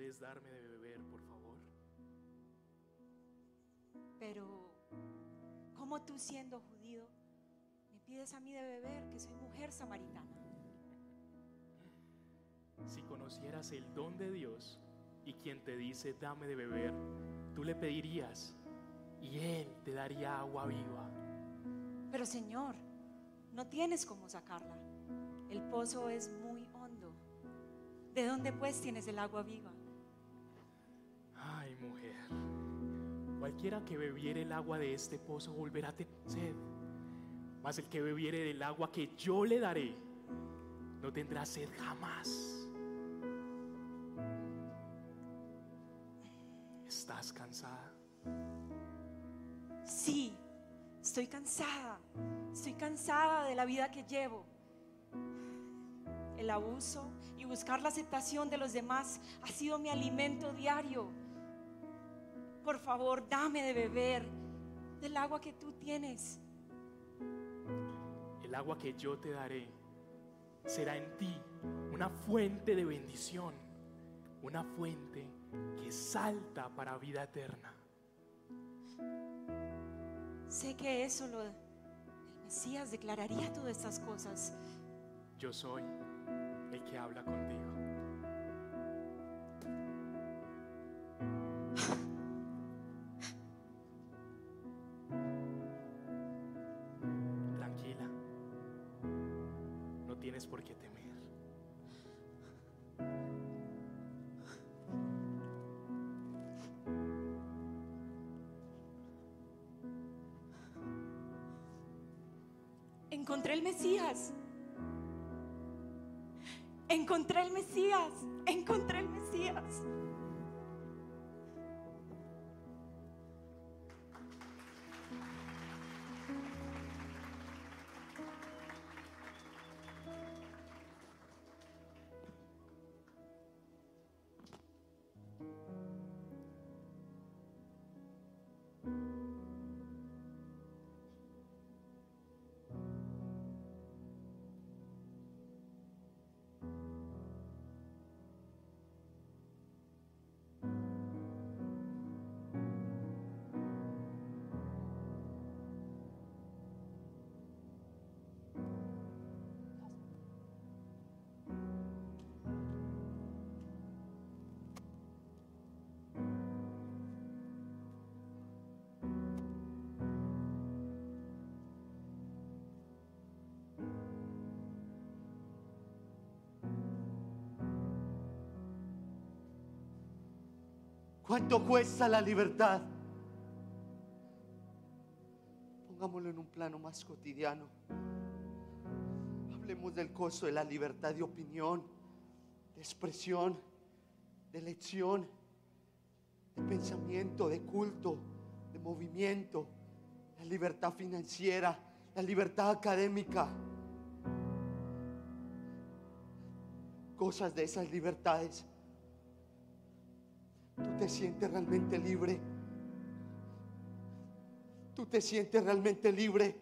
¿Puedes darme de beber, por favor? Pero, ¿cómo tú siendo judío me pides a mí de beber que soy mujer samaritana? Si conocieras el don de Dios y quien te dice dame de beber, tú le pedirías y Él te daría agua viva. Pero Señor, no tienes cómo sacarla. El pozo es muy hondo. ¿De dónde pues tienes el agua viva? Cualquiera que bebiere el agua de este pozo volverá a tener sed. Mas el que bebiere del agua que yo le daré, no tendrá sed jamás. ¿Estás cansada? Sí, estoy cansada. Estoy cansada de la vida que llevo. El abuso y buscar la aceptación de los demás ha sido mi alimento diario. Por favor, dame de beber del agua que tú tienes. El agua que yo te daré será en ti una fuente de bendición, una fuente que salta para vida eterna. Sé que eso lo el Mesías declararía todas estas cosas. Yo soy el que habla contigo. Encontré el Mesías. Encontré el Mesías. Encontré el Mesías. ¿Cuánto cuesta la libertad? Pongámoslo en un plano más cotidiano. Hablemos del costo de la libertad de opinión, de expresión, de elección, de pensamiento, de culto, de movimiento, la libertad financiera, la libertad académica. Cosas de esas libertades ¿Tú te sientes realmente libre? ¿Tú te sientes realmente libre?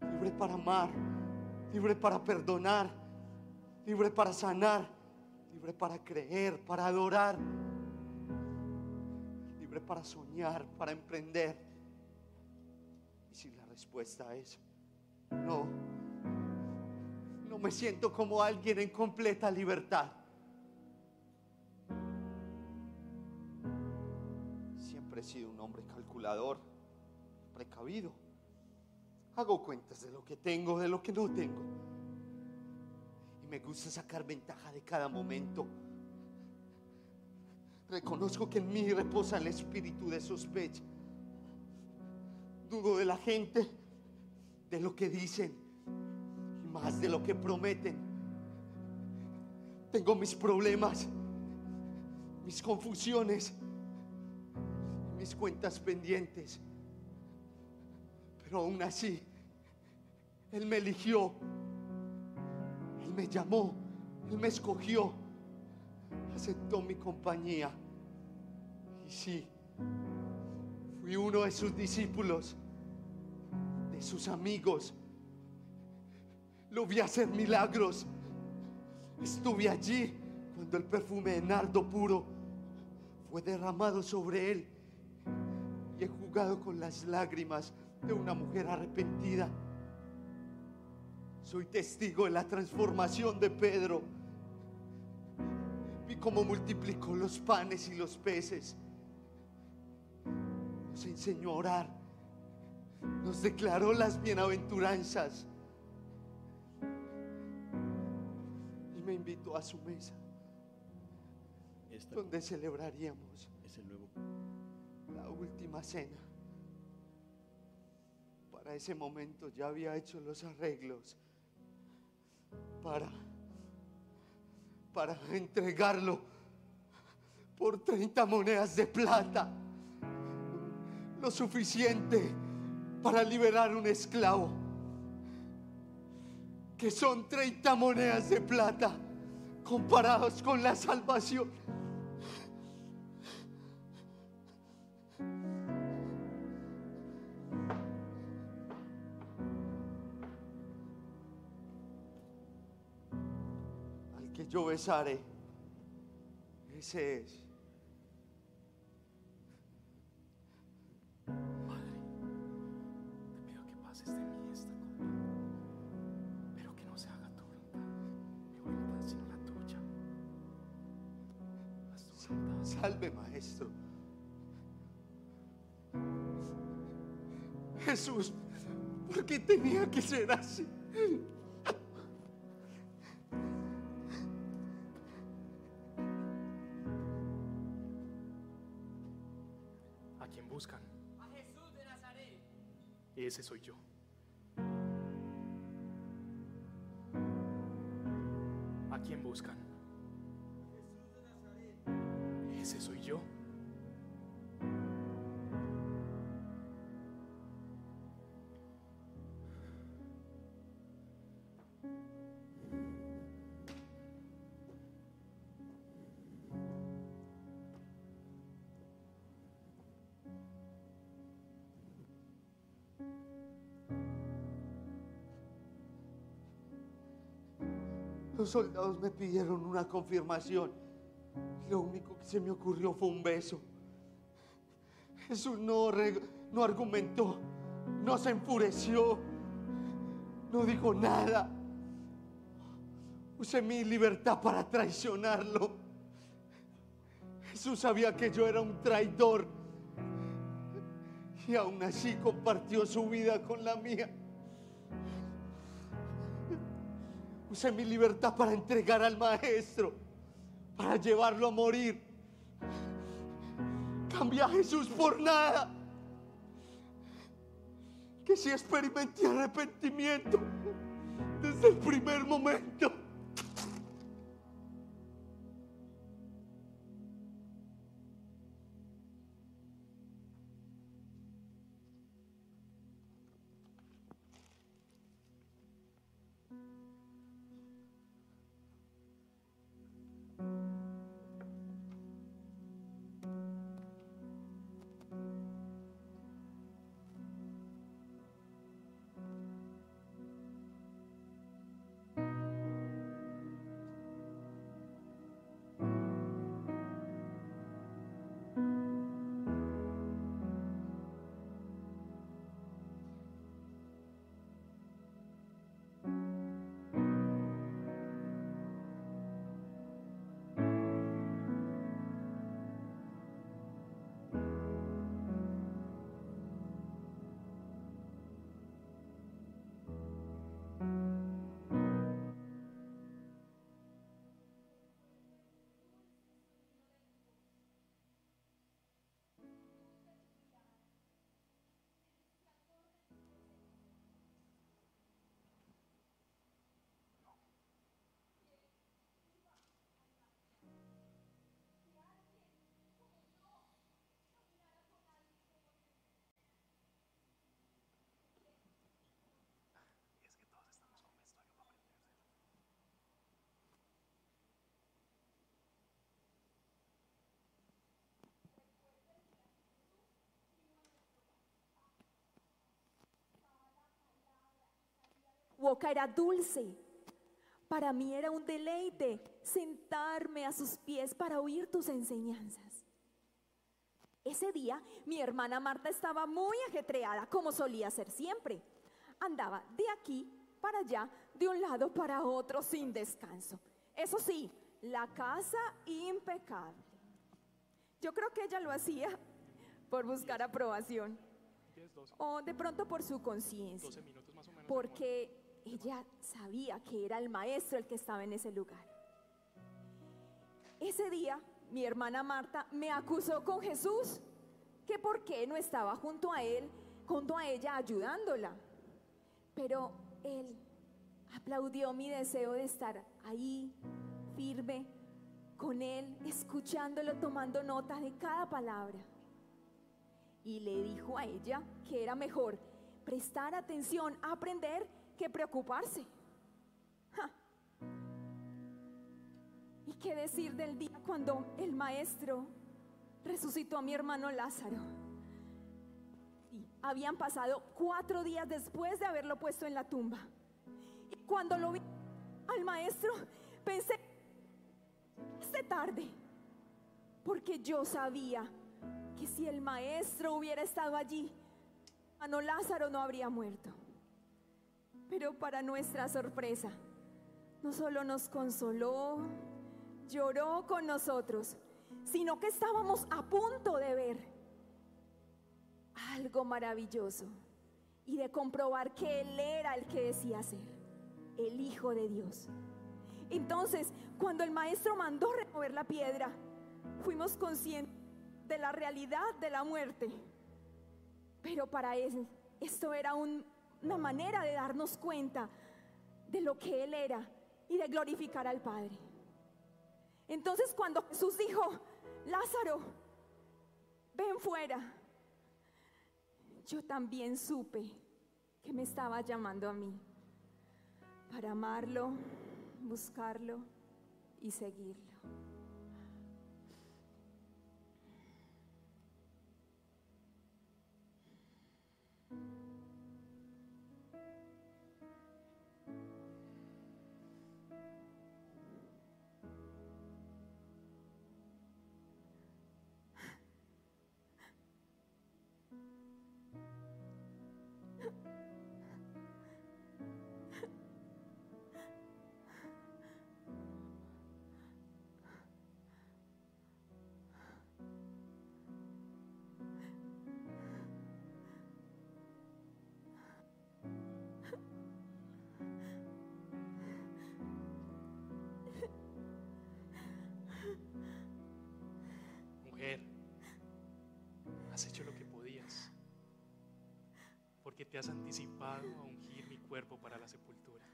Libre para amar, libre para perdonar, libre para sanar, libre para creer, para adorar, libre para soñar, para emprender. Y si la respuesta es no, no me siento como alguien en completa libertad. He sido un hombre calculador, precavido. Hago cuentas de lo que tengo, de lo que no tengo. Y me gusta sacar ventaja de cada momento. Reconozco que en mí reposa el espíritu de sospecha. Dudo de la gente, de lo que dicen y más de lo que prometen. Tengo mis problemas, mis confusiones, mis cuentas pendientes. Pero aún así, Él me eligió, Él me llamó, Él me escogió, aceptó mi compañía. Y sí, fui uno de sus discípulos, de sus amigos. Lo vi hacer milagros. Estuve allí Cuando el perfume de nardo puro fue derramado sobre él y he jugado con las lágrimas de una mujer arrepentida. Soy testigo de la transformación de Pedro. Vi cómo multiplicó los panes y los peces. Nos enseñó a orar. Nos declaró las bienaventuranzas. Y me invitó a su mesa, Esta donde celebraríamos es el nuevo. La última cena. Para ese momento ya había hecho los arreglos para para entregarlo por 30 monedas de plata. Lo suficiente para liberar un esclavo. Que son 30 monedas de plata comparados con la salvación. Yo besaré. Ese es. Padre, te pido que pases de mí esta copa, pero que no se haga tu voluntad, mi voluntad sino la tuya. Haz tu voluntad. Salve, maestro. Jesús, ¿por qué tenía que ser así? Ese soy yo. Los soldados me pidieron una confirmación. Lo único que se me ocurrió fue un beso. Jesús no, no argumentó, no se enfureció, no dijo nada. Usé mi libertad para traicionarlo. Jesús sabía que yo era un traidor y aún así compartió su vida con la mía. Usé mi libertad para entregar al maestro, para llevarlo a morir. Cambié a Jesús por nada. Que si experimenté arrepentimiento desde el primer momento. Boca era dulce, Para mí era un deleite sentarme a sus pies para oír tus enseñanzas. Ese día mi hermana Marta estaba muy ajetreada, como solía ser siempre. Andaba de aquí para allá, de un lado para otro, sin descanso. Eso sí, la casa impecable. Yo creo que ella lo hacía por buscar aprobación 10, 12, o de pronto por su conciencia, 12 minutos más o menos. porque ella sabía que era el maestro el que estaba en ese lugar. Ese día mi hermana Marta me acusó con Jesús que por qué no estaba junto a él, junto a ella ayudándola. Pero él aplaudió mi deseo de estar ahí, firme, con él, escuchándolo, tomando nota de cada palabra. Y le dijo a ella que era mejor prestar atención, aprender, que preocuparse. ¿Y qué decir del día cuando el maestro resucitó a mi hermano Lázaro? Y habían pasado cuatro días después de haberlo puesto en la tumba. Y cuando lo vi al maestro, pensé, es tarde, porque yo sabía que si el maestro hubiera estado allí, hermano Lázaro no habría muerto. Pero para nuestra sorpresa, no solo nos consoló, lloró con nosotros, sino que estábamos a punto de ver algo maravilloso y de comprobar que Él era el que decía ser, el Hijo de Dios. Entonces, cuando el maestro mandó remover la piedra, fuimos conscientes de la realidad de la muerte. Pero para él, esto era un- una manera de darnos cuenta de lo que Él era y de glorificar al Padre. Entonces cuando Jesús dijo, Lázaro, ven fuera, yo también supe que me estaba llamando a mí para amarlo, buscarlo y seguirlo. Porque te has anticipado a ungir mi cuerpo para la sepultura.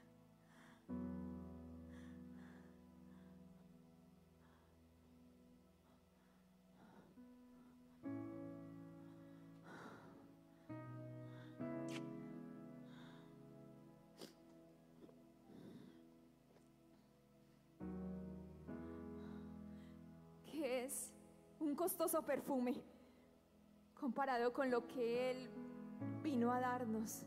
que es un costoso perfume comparado con lo que Él vino a darnos.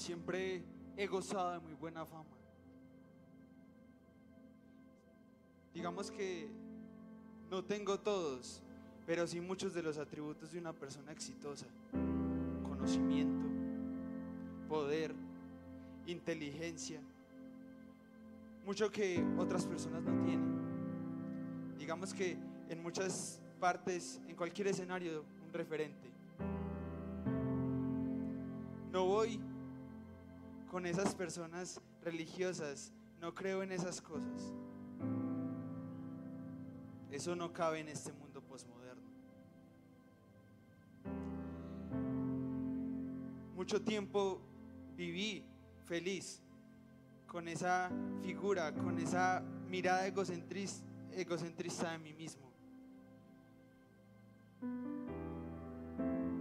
Siempre he gozado de muy buena fama. Digamos que no tengo todos, pero sí muchos de los atributos de una persona exitosa. Conocimiento, poder, inteligencia. Mucho que otras personas no tienen. Digamos que en muchas partes, en cualquier escenario, un referente. No voy con esas personas religiosas, no creo en esas cosas. Eso no cabe en este mundo posmoderno. Mucho tiempo viví feliz con esa figura, con esa mirada egocentris- egocentrista de mí mismo.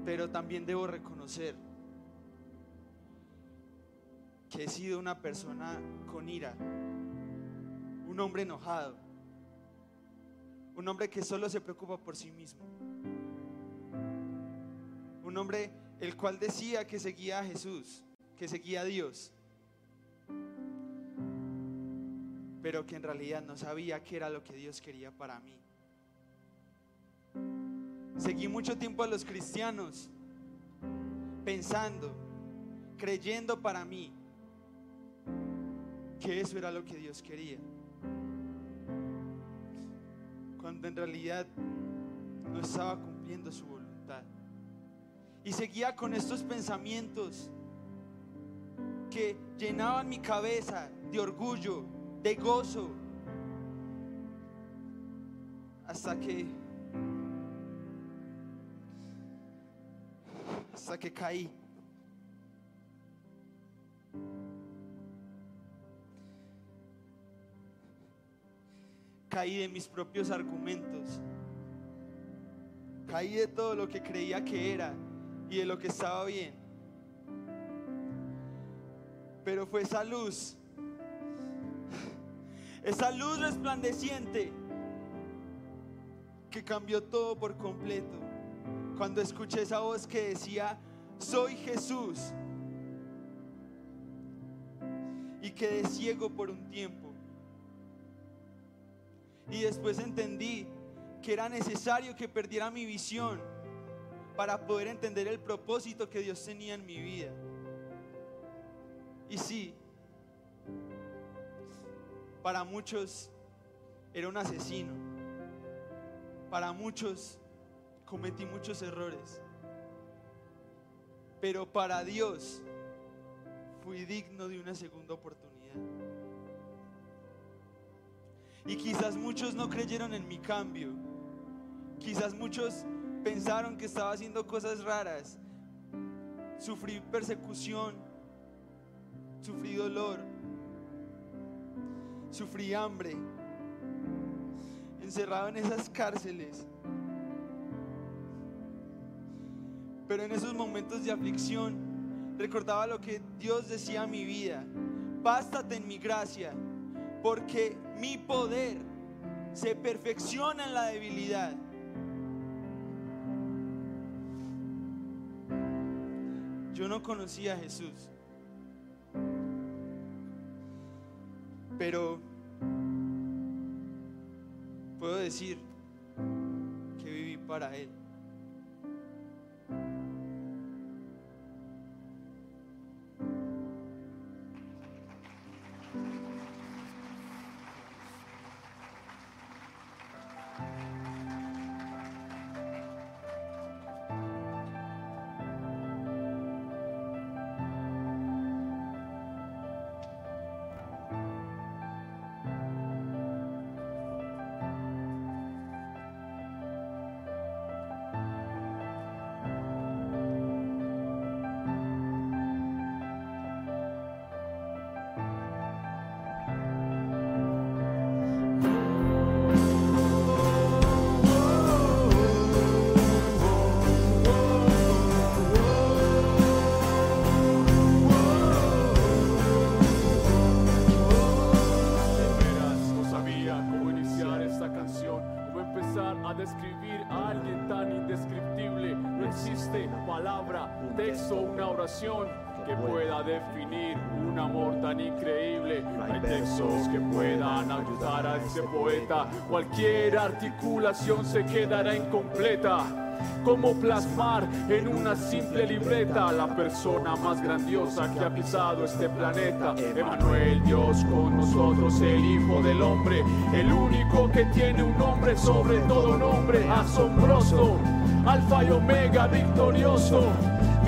Pero también debo reconocer que he sido una persona con ira, un hombre enojado, un hombre que solo se preocupa por sí mismo, un hombre el cual decía que seguía a Jesús, que seguía a Dios, pero que en realidad no sabía qué era lo que Dios quería para mí. Seguí mucho tiempo a los cristianos pensando, creyendo para mí que eso era lo que Dios quería. Cuando en realidad no estaba cumpliendo su voluntad. Y seguía con estos pensamientos que llenaban mi cabeza de orgullo, de gozo, hasta que hasta que caí. Caí de mis propios argumentos. Caí de todo lo que creía que era y de lo que estaba bien. Pero fue esa luz, esa luz resplandeciente que cambió todo por completo. Cuando escuché esa voz que decía, soy Jesús. Y quedé ciego por un tiempo. Y después entendí que era necesario que perdiera mi visión para poder entender el propósito que Dios tenía en mi vida. Y sí, para muchos era un asesino. Para muchos cometí muchos errores. Pero para Dios fui digno de una segunda oportunidad. Y quizás muchos no creyeron en mi cambio. Quizás muchos pensaron que estaba haciendo cosas raras. Sufrí persecución, sufrí dolor, sufrí hambre, encerrado en esas cárceles. Pero en esos momentos de aflicción recordaba lo que Dios decía a mi vida. Bástate en mi gracia, porque mi poder se perfecciona en la debilidad. Yo no conocía a Jesús, pero puedo decir que viví para Él. Oración que pueda definir un amor tan increíble. Hay que puedan ayudar a ese poeta. Cualquier articulación se quedará incompleta. Cómo plasmar en una simple libreta la persona más grandiosa que ha pisado este planeta. Emanuel, Dios con nosotros, el Hijo del Hombre, el único que tiene un nombre sobre todo nombre, asombroso, Alfa y Omega, victorioso.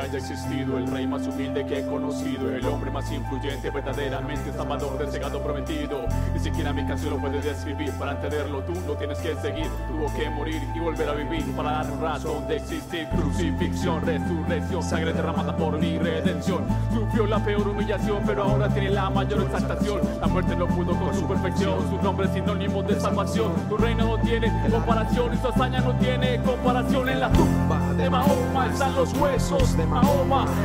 Haya existido, el rey más humilde que he conocido, el hombre más influyente, verdaderamente salvador del cegado prometido. Ni siquiera mi canción lo puede describir, para entenderlo tú lo tienes que seguir. Tuvo que morir y volver a vivir para dar razón de existir. Crucifixión, resurrección, sangre derramada por mi redención. Sufrió la peor humillación, pero ahora tiene la mayor exaltación. La muerte no pudo con su perfección, su nombre es sinónimo de salvación. Tu reino no tiene comparación y su hazaña no tiene comparación. En la tumba de Mahoma están los huesos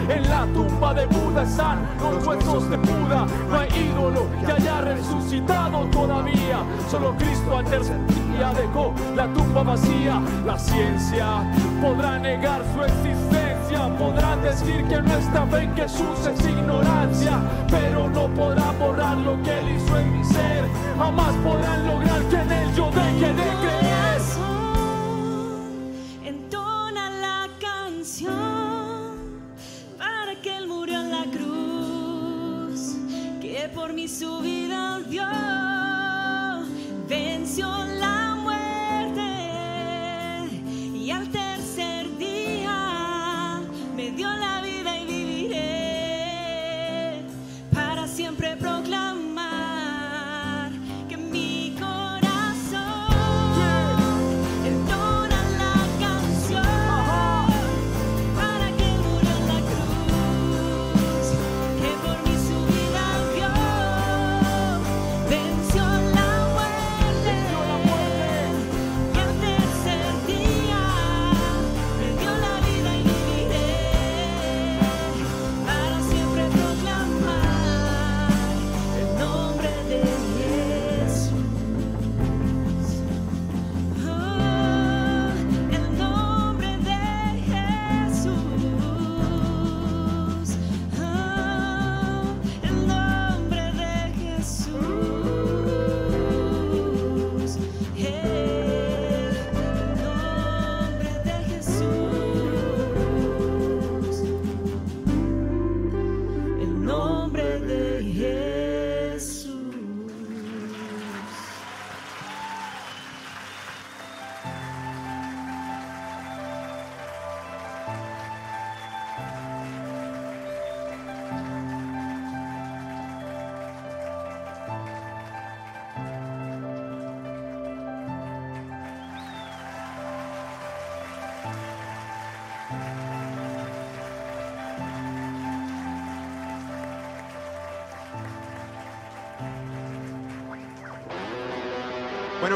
En la tumba de Buda están los huesos de Buda. No hay ídolo que haya resucitado todavía. Solo Cristo al tercer día dejó la tumba vacía. La ciencia podrá negar su existencia. Podrán decir que nuestra fe en Jesús es ignorancia. Pero no podrán borrar lo que Él hizo en mi ser. Jamás podrán lograr que en Él yo deje de creer. Por mí su vida dio,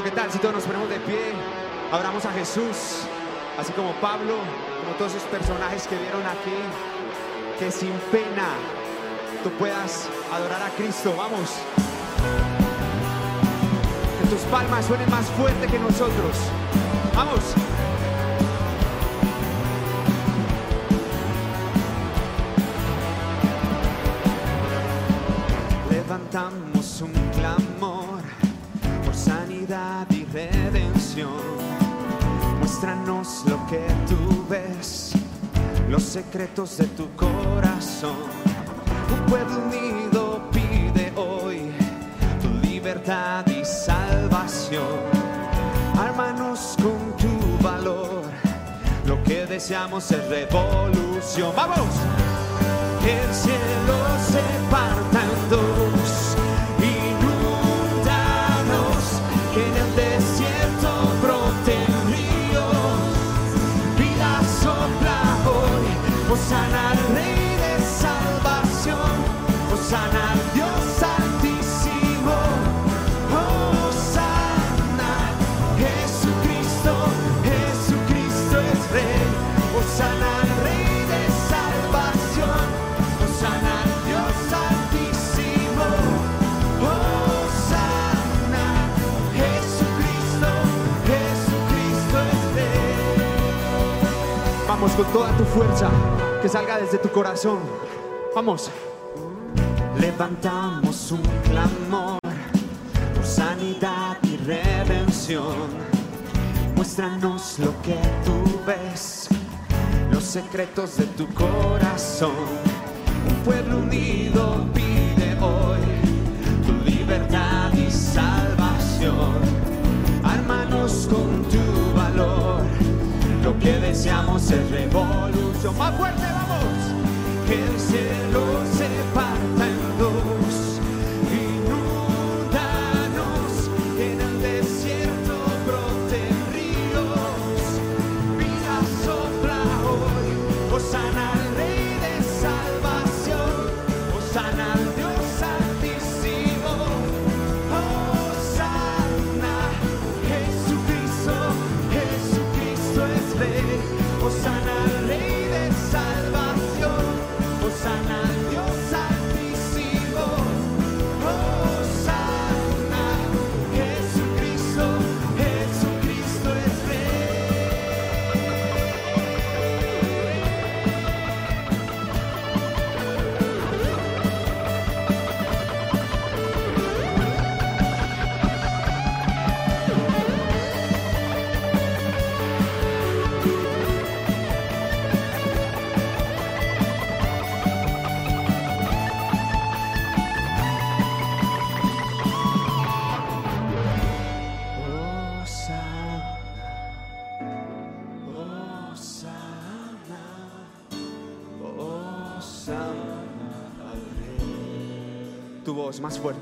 ¿qué tal si todos nos ponemos de pie? Abramos a Jesús, así como Pablo, como todos esos personajes que vieron aquí, que sin pena tú puedas adorar a Cristo. Vamos. Que tus palmas suenen más fuerte que nosotros. Vamos. Secretos de tu corazón. Un pueblo unido pide hoy tu libertad y salvación. Ármanos con tu valor, lo que deseamos es revolución. ¡Vamos! Con toda tu fuerza, que salga desde tu corazón. Vamos levantamos un clamor por sanidad y redención. Muéstranos lo que tú ves, los secretos de tu corazón. Un pueblo unido pide hoy tu libertad y salvación. Armanos con tu valor, lo que deseamos es revolución. Más fuerte, vamos. Que el cielo se parta. mais forte.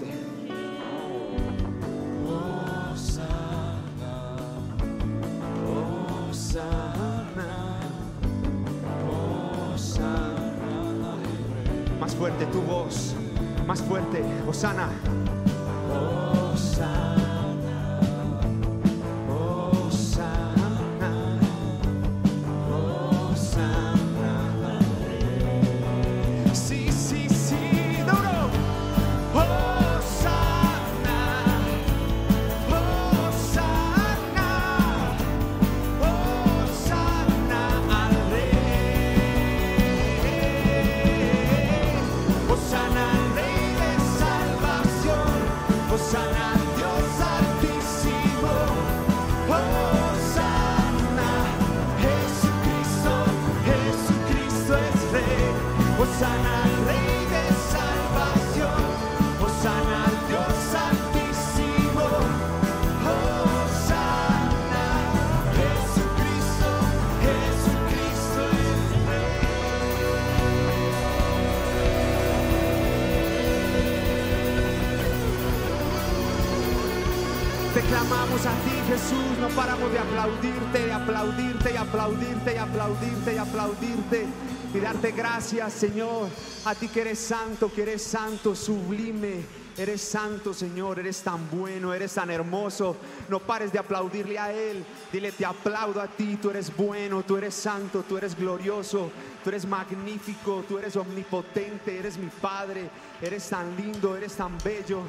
aplaudirte y aplaudirte y aplaudirte y aplaudirte y darte gracias, Señor, a ti que eres santo, que eres santo, sublime. Eres santo, Señor, eres tan bueno, eres tan hermoso. No pares de aplaudirle a Él. Dile, te aplaudo a ti, tú eres bueno, tú eres santo, tú eres glorioso, tú eres magnífico, tú eres omnipotente, eres mi Padre, eres tan lindo, eres tan bello.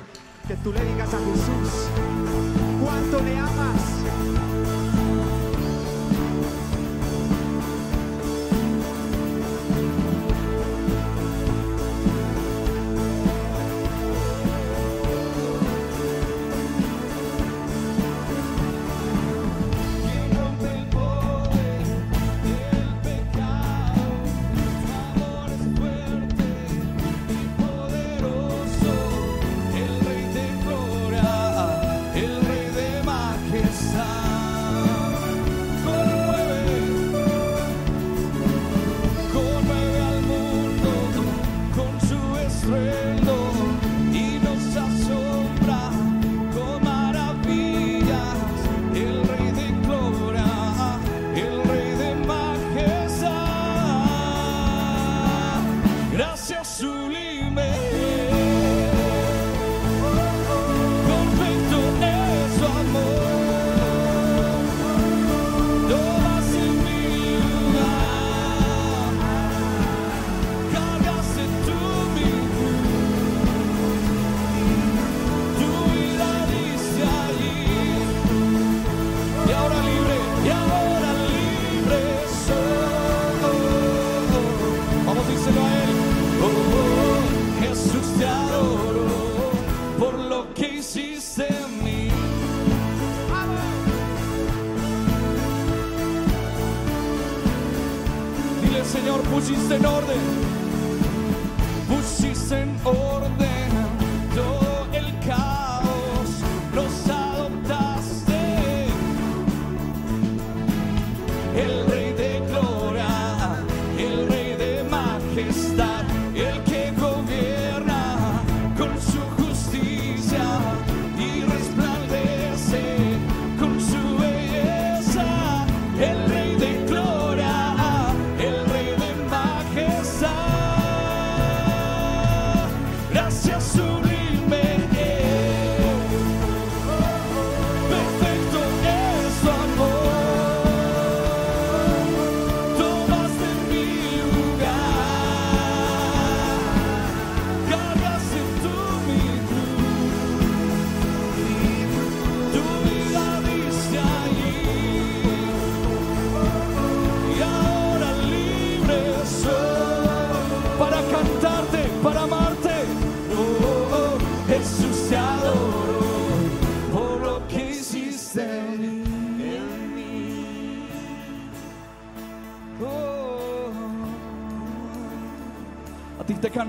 Que tú le digas a Jesús, ¿cuánto le amas?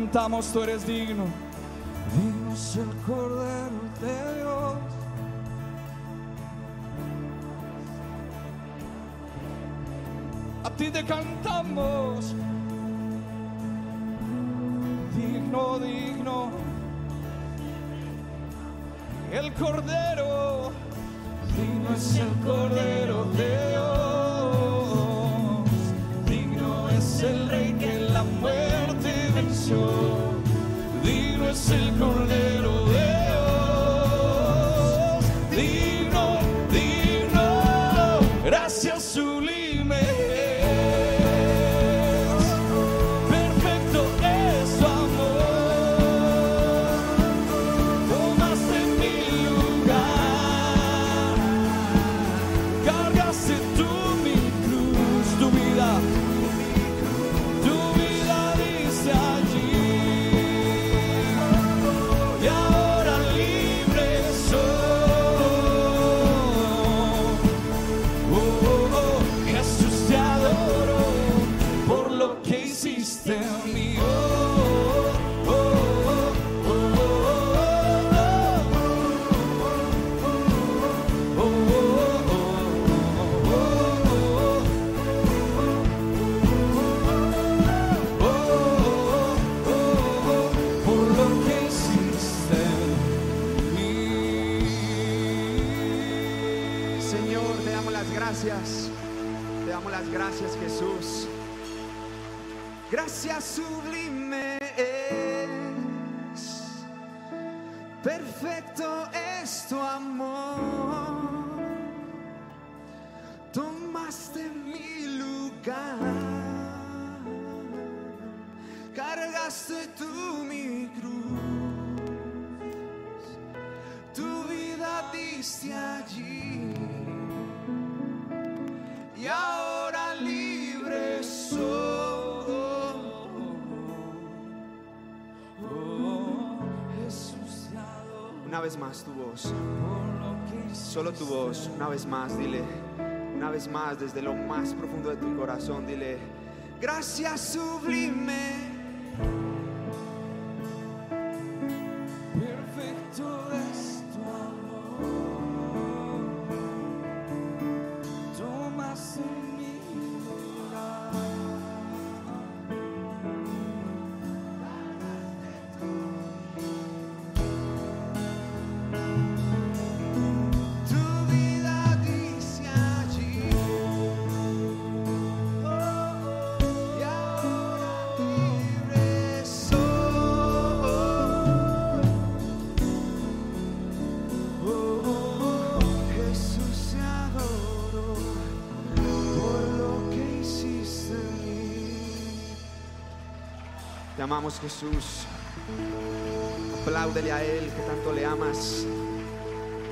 Cantamos, tú eres. Digno Una vez más tu voz. Solo tu voz, una vez más, dile, una vez más, desde lo más profundo de tu corazón, dile, gracias sublime. Amamos Jesús. Apláudele a Él que tanto le amas.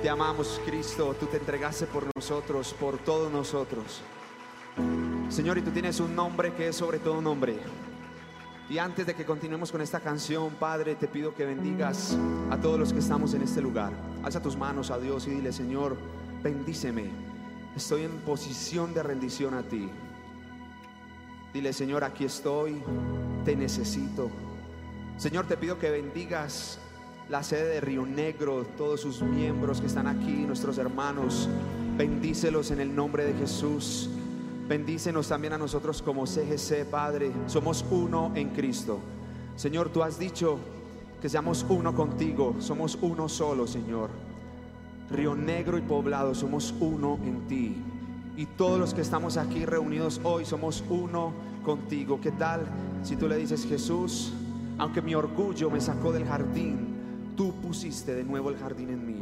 Te amamos, Cristo. Tú te entregaste por nosotros, por todos nosotros. Señor, y tú tienes un nombre que es sobre todo nombre. Y antes de que continuemos con esta canción, Padre, te pido que bendigas a todos los que estamos en este lugar. Alza tus manos a Dios y dile, Señor, bendíceme. Estoy en posición de rendición a ti. Dile, Señor, aquí estoy, te necesito. Señor, te pido que bendigas la sede de Río Negro, todos sus miembros que están aquí, nuestros hermanos. Bendícelos en el nombre de Jesús. Bendícenos también a nosotros como CGC, Padre. Somos uno en Cristo. Señor, tú has dicho que seamos uno contigo. Somos uno solo, Señor. Río Negro y Poblado, somos uno en ti. Y todos los que estamos aquí reunidos hoy somos uno contigo. ¿Qué tal si tú le dices, Jesús, aunque mi orgullo me sacó del jardín, tú pusiste de nuevo el jardín en mí?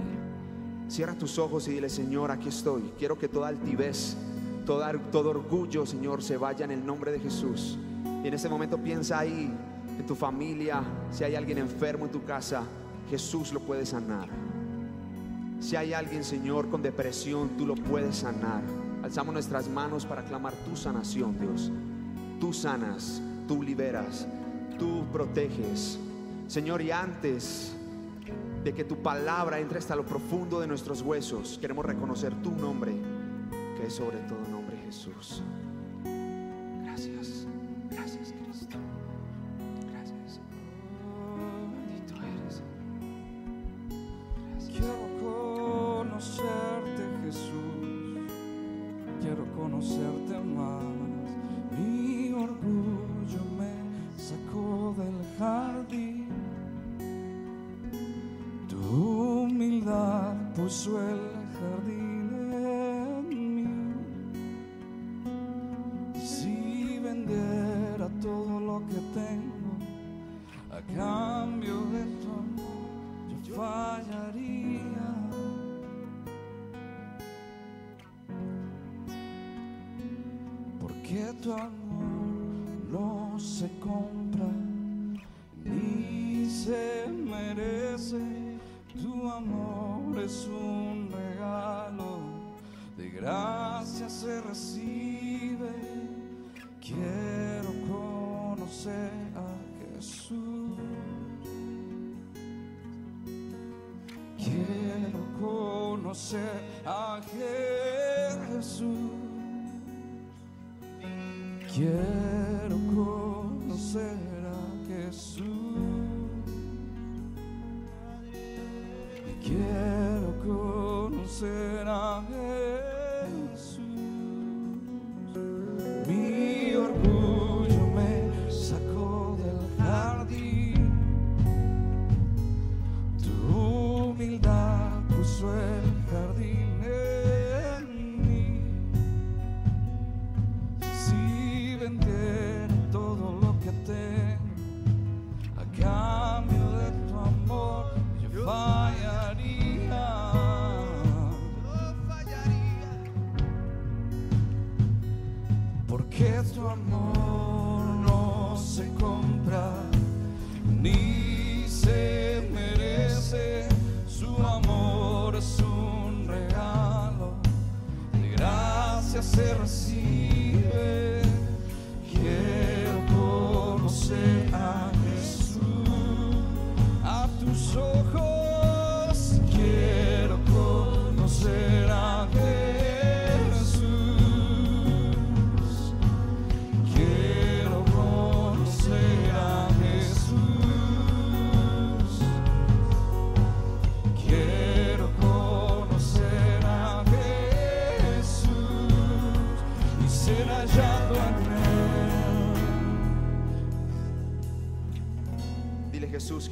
Cierra tus ojos y dile, Señor, aquí estoy. Quiero que toda altivez, toda- todo orgullo, Señor, se vaya en el nombre de Jesús. Y en este momento piensa ahí, en tu familia, si hay alguien enfermo en tu casa, Jesús lo puede sanar. Si hay alguien, Señor, con depresión, tú lo puedes sanar. Alzamos nuestras manos para clamar tu sanación, Dios. Tú sanas, tú liberas, tú proteges. Señor, y antes de que tu palabra entre hasta lo profundo de nuestros huesos, queremos reconocer tu nombre, que es sobre todo nombre Jesús. Quiero conocer a Jesús. Quiero conocer a Jesús.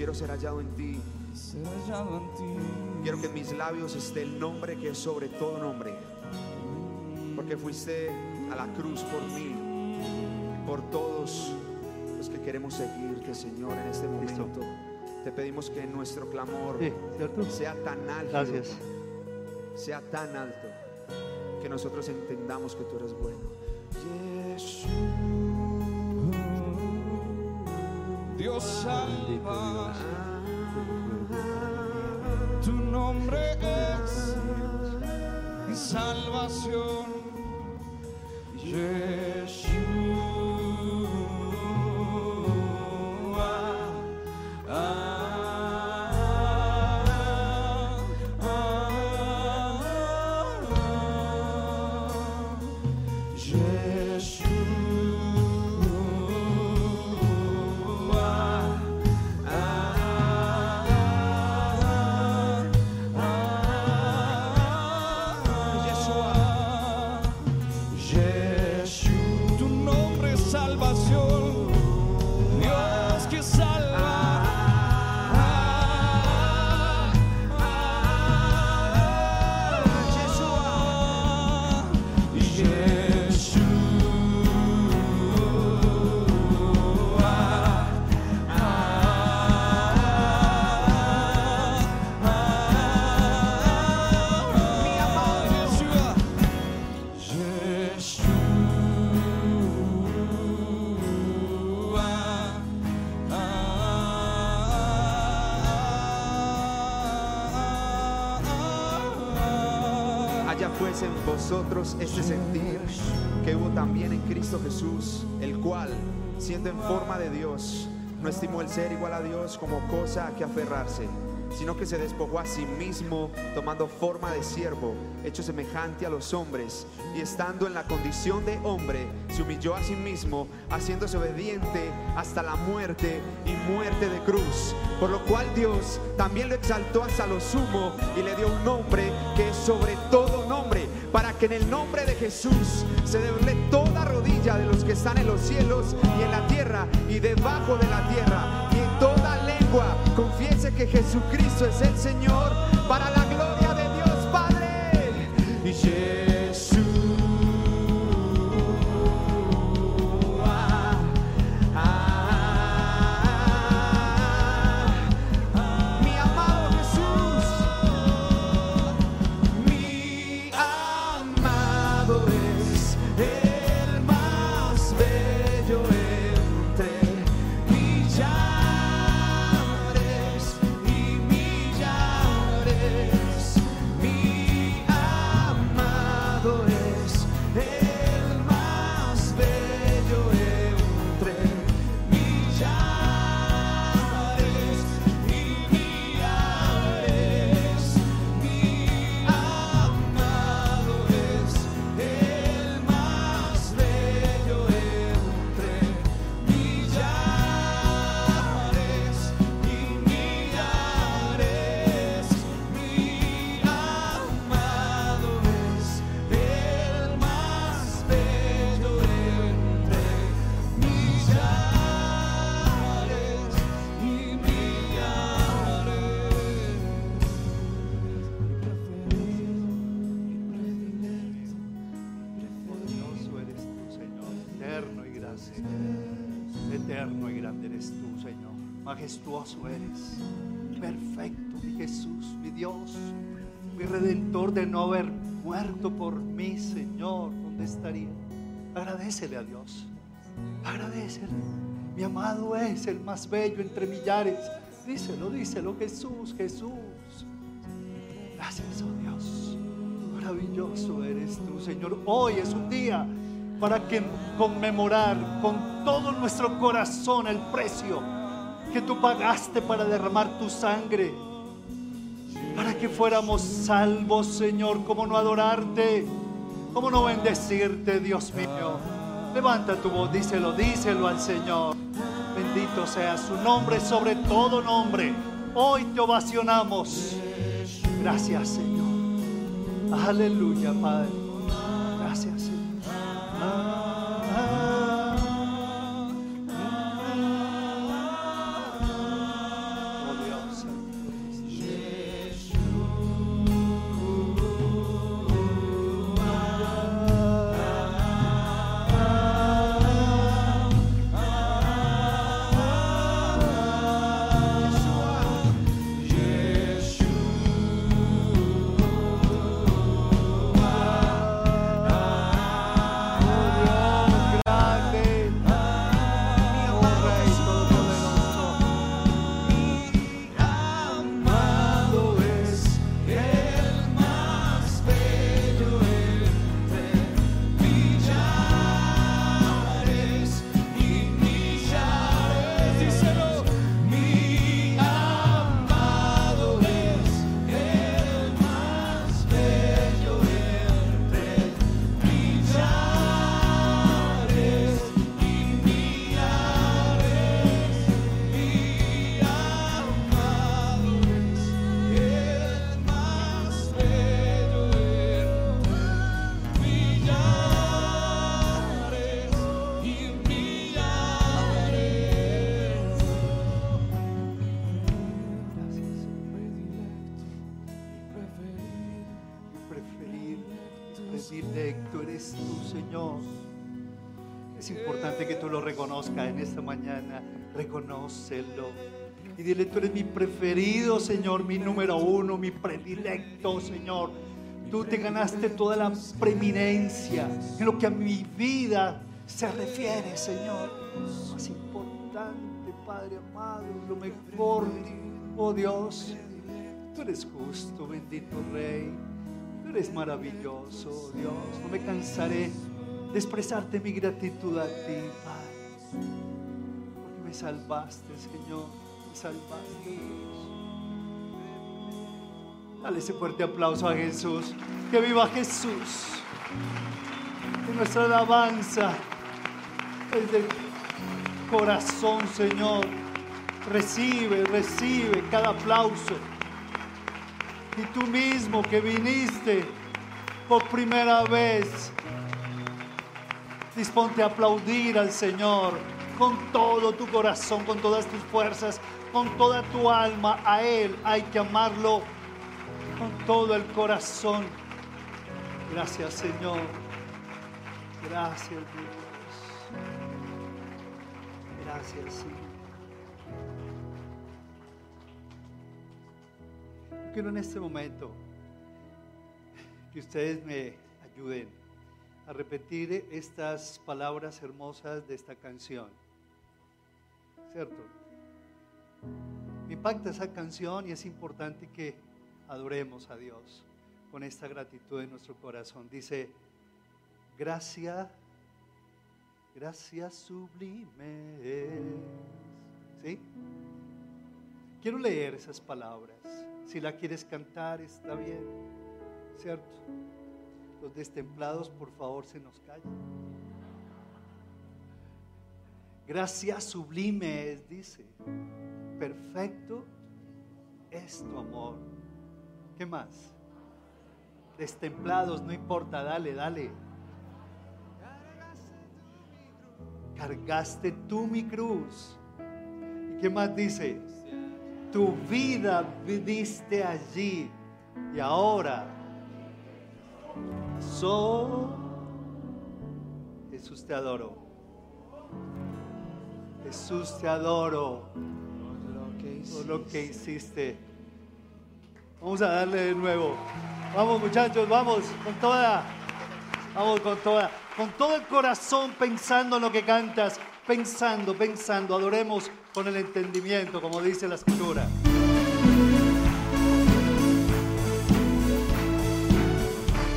Quiero ser hallado en ti. Él. Ser hallado en ti. Quiero que en mis labios esté el nombre que es sobre todo nombre. Porque fuiste a la cruz por mí, por todos los que queremos seguirte, Señor, en este momento. Te pedimos que nuestro clamor sea tan alto, Gracias. sea tan alto, que nosotros entendamos que tú eres bueno. Dios salva. Tu nombre es salvación. Yeshua. Este sentir que hubo también en Cristo Jesús, el cual, siendo en forma de Dios, no estimó el ser igual a Dios como cosa a que aferrarse, sino que se despojó a sí mismo, tomando forma de siervo, hecho semejante a los hombres, y estando en la condición de hombre, se humilló a sí mismo, haciéndose obediente hasta la muerte y muerte de cruz. Por lo cual Dios también lo exaltó hasta lo sumo y le dio un nombre que es sobre todo nombre, para que en el nombre de Jesús se doble toda rodilla de los que están en los cielos y en la tierra y debajo de la tierra, y en toda lengua confiese que Jesucristo es el Señor, para la Majestuoso eres. Perfecto, mi Jesús, mi Dios, mi redentor de no haber muerto por mí, Señor. ¿Dónde estaría? Agradecele a Dios. Agradecele. Mi amado es el más bello entre millares. Díselo, díselo, Jesús, Jesús. Gracias, oh Dios. Maravilloso eres tú, Señor. Hoy es un día para que conmemorar con todo nuestro corazón el precio que tú pagaste para derramar tu sangre. Para que fuéramos salvos, Señor. ¿Cómo no adorarte? ¿Cómo no bendecirte, Dios mío? Levanta tu voz, díselo, díselo al Señor. Bendito sea su nombre sobre todo nombre. Hoy te ovacionamos. Gracias, Señor. Aleluya, Padre. Gracias, Señor. Y dile, tú eres mi preferido, Señor, mi número uno, mi predilecto, Señor. Tú te ganaste toda la preeminencia en lo que a mi vida se refiere, Señor. Lo más importante, Padre amado, lo mejor, oh Dios. Tú eres justo, bendito Rey. Tú eres maravilloso, oh Dios. No me cansaré de expresarte mi gratitud a ti, Padre. Salvaste, Señor. Salvaste. Dale ese fuerte aplauso a Jesús. Que viva Jesús. Que nuestra alabanza es de corazón, Señor. Recibe, recibe cada aplauso. Y tú mismo que viniste por primera vez, disponte a aplaudir al Señor con todo tu corazón, con todas tus fuerzas, con toda tu alma. A Él hay que amarlo con todo el corazón. Gracias, Señor. Gracias, Dios. Gracias, Señor. Quiero en este momento que ustedes me ayuden a repetir estas palabras hermosas de esta canción. ¿Cierto? Me impacta esa canción y es importante que adoremos a Dios con esta gratitud en nuestro corazón. Dice, gracia, gracia sublime. ¿Sí? Quiero leer esas palabras. Si la quieres cantar, está bien. ¿Cierto? Los destemplados, por favor, se nos callen. Gracia sublime es, dice. Perfecto es tu amor. ¿Qué más? Destemplados, no importa, dale, dale. Cargaste tú mi cruz. ¿Y qué más dice? Tu vida viviste allí y ahora soy Jesús te adoro. Jesús te adoro por lo que hiciste. Vamos a darle de nuevo. Vamos muchachos, vamos con toda. Vamos con toda. Con todo el corazón pensando en lo que cantas. Pensando, pensando. Adoremos con el entendimiento, como dice la escritura.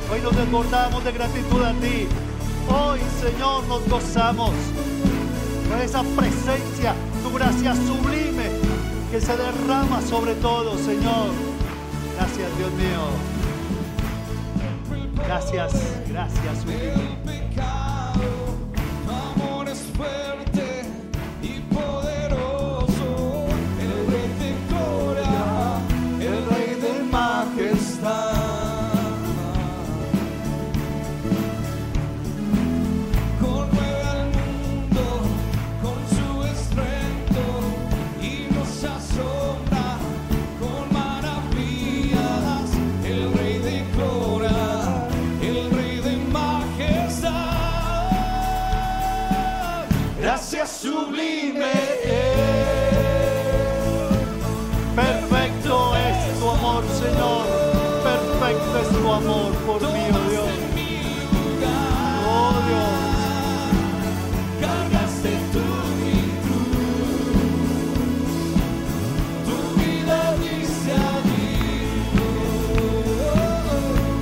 Hoy nos desbordamos de gratitud a ti. Hoy, Señor, nos gozamos con esa presencia, tu gracia sublime que se derrama sobre todo, Señor. Gracias, Dios mío. Gracias, gracias, sublime. Amor amor por mí, oh Dios. Oh Dios. Cargaste mi cruz, tu vida dice allí,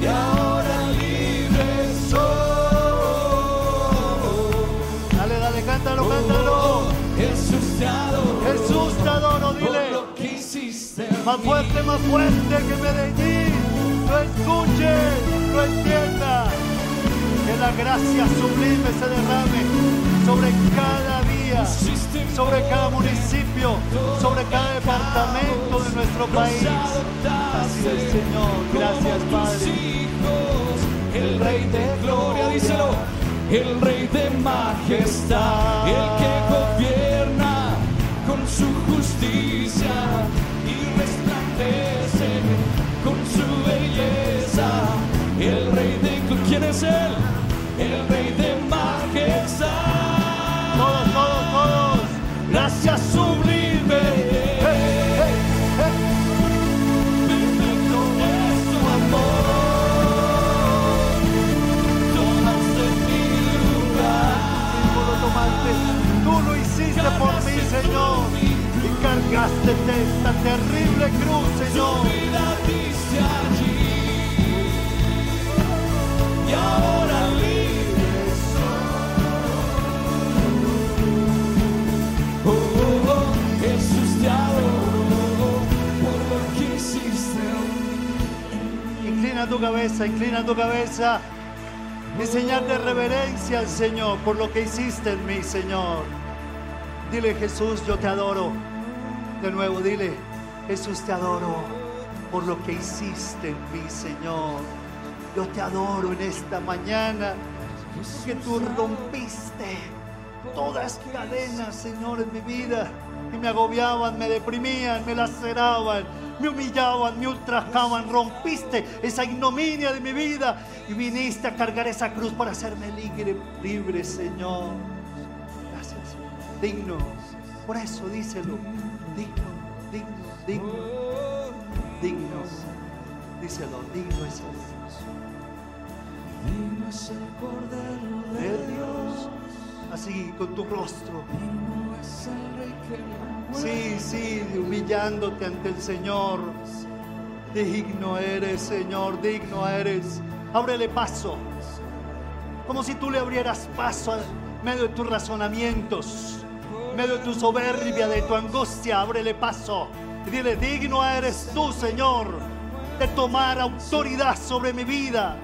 y ahora libre soy. Dale, dale, cántalo, cántalo. Jesús te adoro, Jesús te adoro, dile. Más fuerte, más fuerte que Medellín. Lo escuche, lo entienda. Que la gracia sublime se derrame sobre cada día, sobre cada municipio, sobre cada departamento de nuestro país. Así es, Señor. Gracias, Padre. el rey de gloria, díselo, el rey de majestad, el que gobierna ¿quién es él? El rey de majestad. Todos, todos, todos. Gracias sublime. Hey, hey, hey. Perfecto es tu amor. Tomaste mi lugar. Tú lo tomaste, tú lo hiciste por mí, Señor. Y cargaste de esta terrible cruz, Tu Señor. vida dice tu cabeza, inclina tu cabeza. Mi señal de reverencia al Señor por lo que hiciste en mí, Señor. Dile, Jesús, yo te adoro. De nuevo, dile, Jesús, te adoro por lo que hiciste en mí, Señor. Yo te adoro en esta mañana, porque tú rompiste todas cadenas, Señor, en mi vida, que me agobiaban, me deprimían, me laceraban. me humillaban, me ultrajaban, rompiste esa ignominia de mi vida y viniste a cargar esa cruz para hacerme libre, libre, Señor. Gracias, digno. Por eso díselo, digno, digno, digno, digno. Díselo, digno es es el Cordero de Dios. Así, con tu rostro. Sí, sí, humillándote ante el Señor. Digno eres, Señor, digno eres. Ábrele paso. Como si tú le abrieras paso en medio de tus razonamientos, en medio de tu soberbia, de tu angustia. Ábrele paso. Y dile, digno eres tú, Señor, de tomar autoridad sobre mi vida.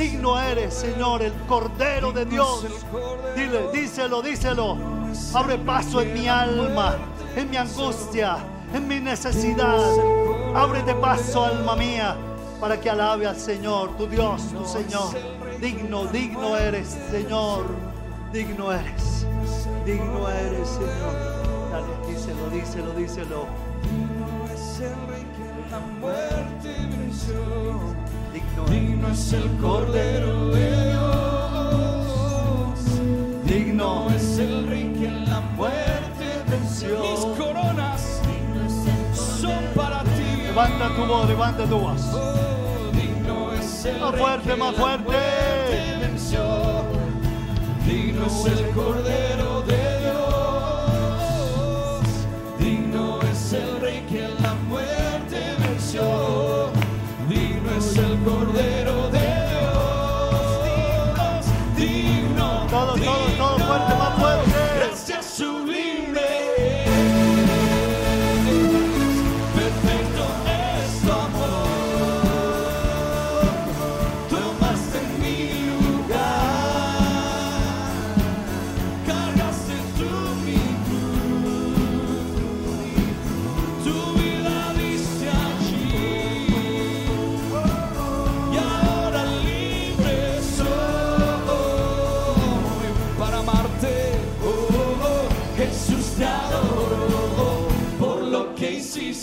Digno eres, Señor, el Cordero de Dios. Dile, díselo, díselo. Abre paso en mi alma, en mi angustia, en mi necesidad. Ábrete paso, alma mía, para que alabe al Señor, tu Dios, tu Señor. Digno, digno eres, Señor. Digno eres. Digno eres, Señor. Dale, díselo, díselo, díselo. Digno es el Rey que la muerte venció. Digno, es el Cordero de Dios. digno es el Rey que la muerte venció. Mis coronas son para ti. Levanta tu voz, levanta tu voz. Oh, digno es el Más fuerte, más fuerte. Digno es el Cordero de Dios.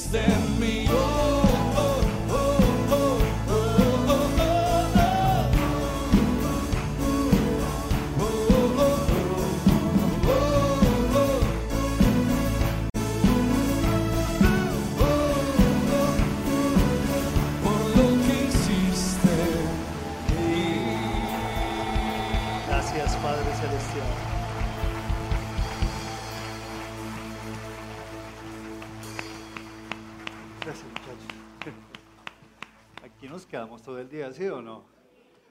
Hiciste quedamos todo el día, ¿sí o no?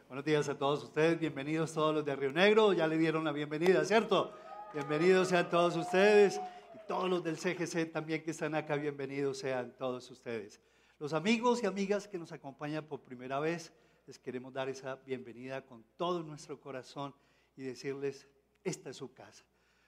Buenos días a todos ustedes, bienvenidos todos los de Río Negro, ya le dieron la bienvenida, ¿cierto? Bienvenidos sean todos ustedes y todos los del CGC también que están acá, bienvenidos sean todos ustedes. Los amigos y amigas que nos acompañan por primera vez, les queremos dar esa bienvenida con todo nuestro corazón y decirles, esta es su casa.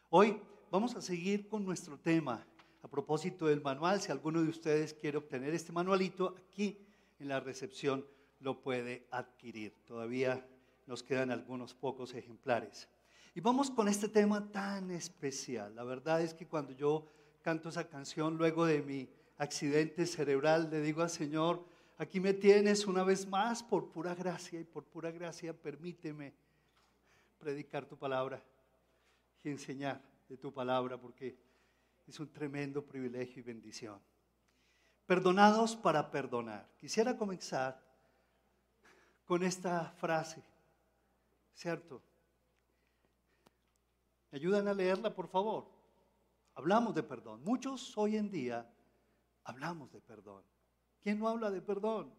Hoy vamos a seguir con nuestro tema. A propósito del manual, si alguno de ustedes quiere obtener este manualito, aquí en la recepción lo puede adquirir. Todavía nos quedan algunos pocos ejemplares. Y vamos con este tema tan especial. La verdad es que cuando yo canto esa canción, luego de mi accidente cerebral, le digo al Señor, aquí me tienes una vez más por pura gracia y por pura gracia permíteme predicar tu palabra y enseñar de tu palabra porque es un tremendo privilegio y bendición. Perdonados para perdonar. Quisiera comenzar con esta frase, ¿cierto? ¿Me ayudan a leerla, por favor? Hablamos de perdón. Muchos hoy en día hablamos de perdón. ¿Quién no habla de perdón?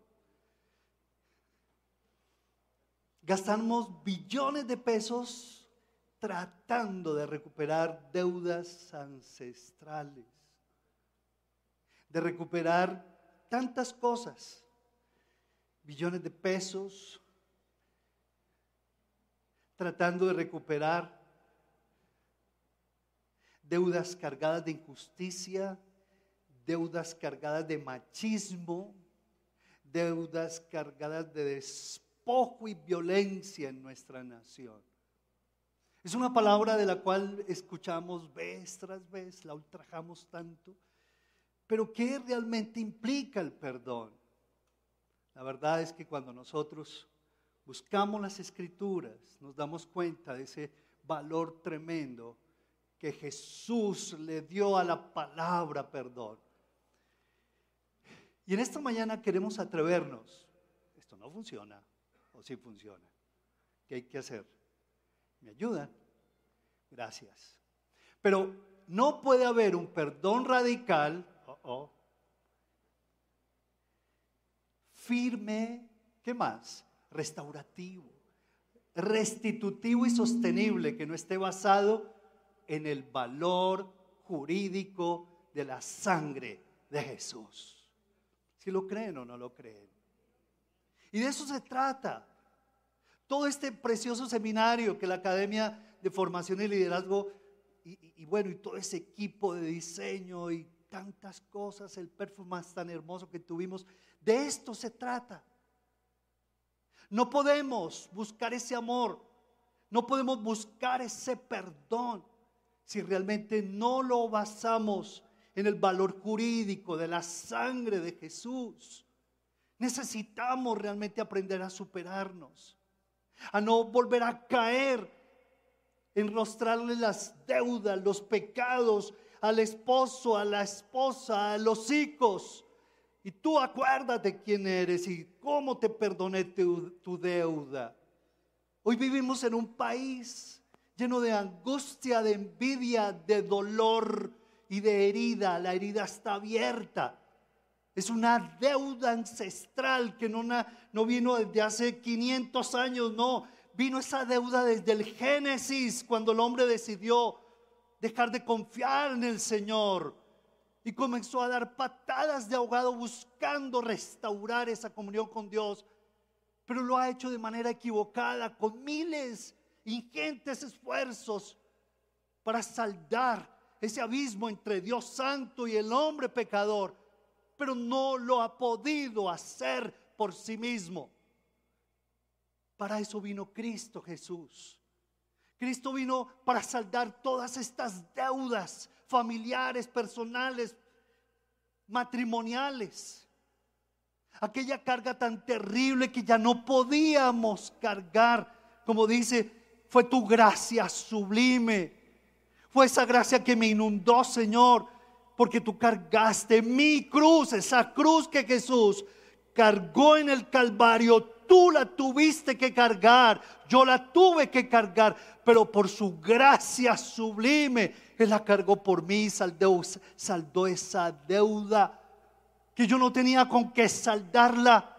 Gastamos billones de pesos tratando de recuperar deudas ancestrales, de recuperar tantas cosas, billones de pesos, tratando de recuperar deudas cargadas de injusticia, deudas cargadas de machismo, deudas cargadas de despojo y violencia en nuestra nación. Es una palabra de la cual escuchamos vez tras vez, la ultrajamos tanto, Pero ¿qué realmente implica el perdón? La verdad es que cuando nosotros buscamos las escrituras, nos damos cuenta de ese valor tremendo que Jesús le dio a la palabra perdón. Y en esta mañana queremos atrevernos. Esto no funciona, o sí funciona. ¿Qué hay que hacer? ¿Me ayudan? Gracias. Pero no puede haber un perdón radical, oh, firme, ¿qué más? Restaurativo, restitutivo y sostenible, que no esté basado en el valor jurídico de la sangre de Jesús. Si lo creen o no lo creen. Y de eso se trata. Todo este precioso seminario que la Academia de Formación y Liderazgo y, bueno, y todo ese equipo de diseño y tantas cosas, el performance tan hermoso que tuvimos, de esto se trata. No podemos buscar ese amor, no podemos buscar ese perdón si realmente no lo basamos en el valor jurídico de la sangre de Jesús. Necesitamos realmente aprender a superarnos, a no volver a caer enrostrarle las deudas, los pecados al esposo, a la esposa, a los hijos. Y tú acuérdate quién eres y cómo te perdoné tu, tu deuda. Hoy vivimos en un país lleno de angustia, de envidia, de dolor y de herida. La herida está abierta. Es una deuda ancestral que no, no vino desde hace 500 años, no Vino esa deuda desde el Génesis, cuando el hombre decidió dejar de confiar en el Señor y comenzó a dar patadas de ahogado buscando restaurar esa comunión con Dios. Pero lo ha hecho de manera equivocada, con miles, ingentes esfuerzos para saldar ese abismo entre Dios santo y el hombre pecador. Pero no lo ha podido hacer por sí mismo. Para eso vino Cristo Jesús. Cristo vino para saldar todas estas deudas familiares, personales, matrimoniales. Aquella carga tan terrible que ya no podíamos cargar. Como dice, fue tu gracia sublime. Fue esa gracia que me inundó, Señor, porque tú cargaste mi cruz, esa cruz que Jesús cargó en el Calvario tú la tuviste que cargar, yo la tuve que cargar, pero por su gracia sublime, Él la cargó por mí, saldó, saldó esa deuda que yo no tenía con qué saldarla.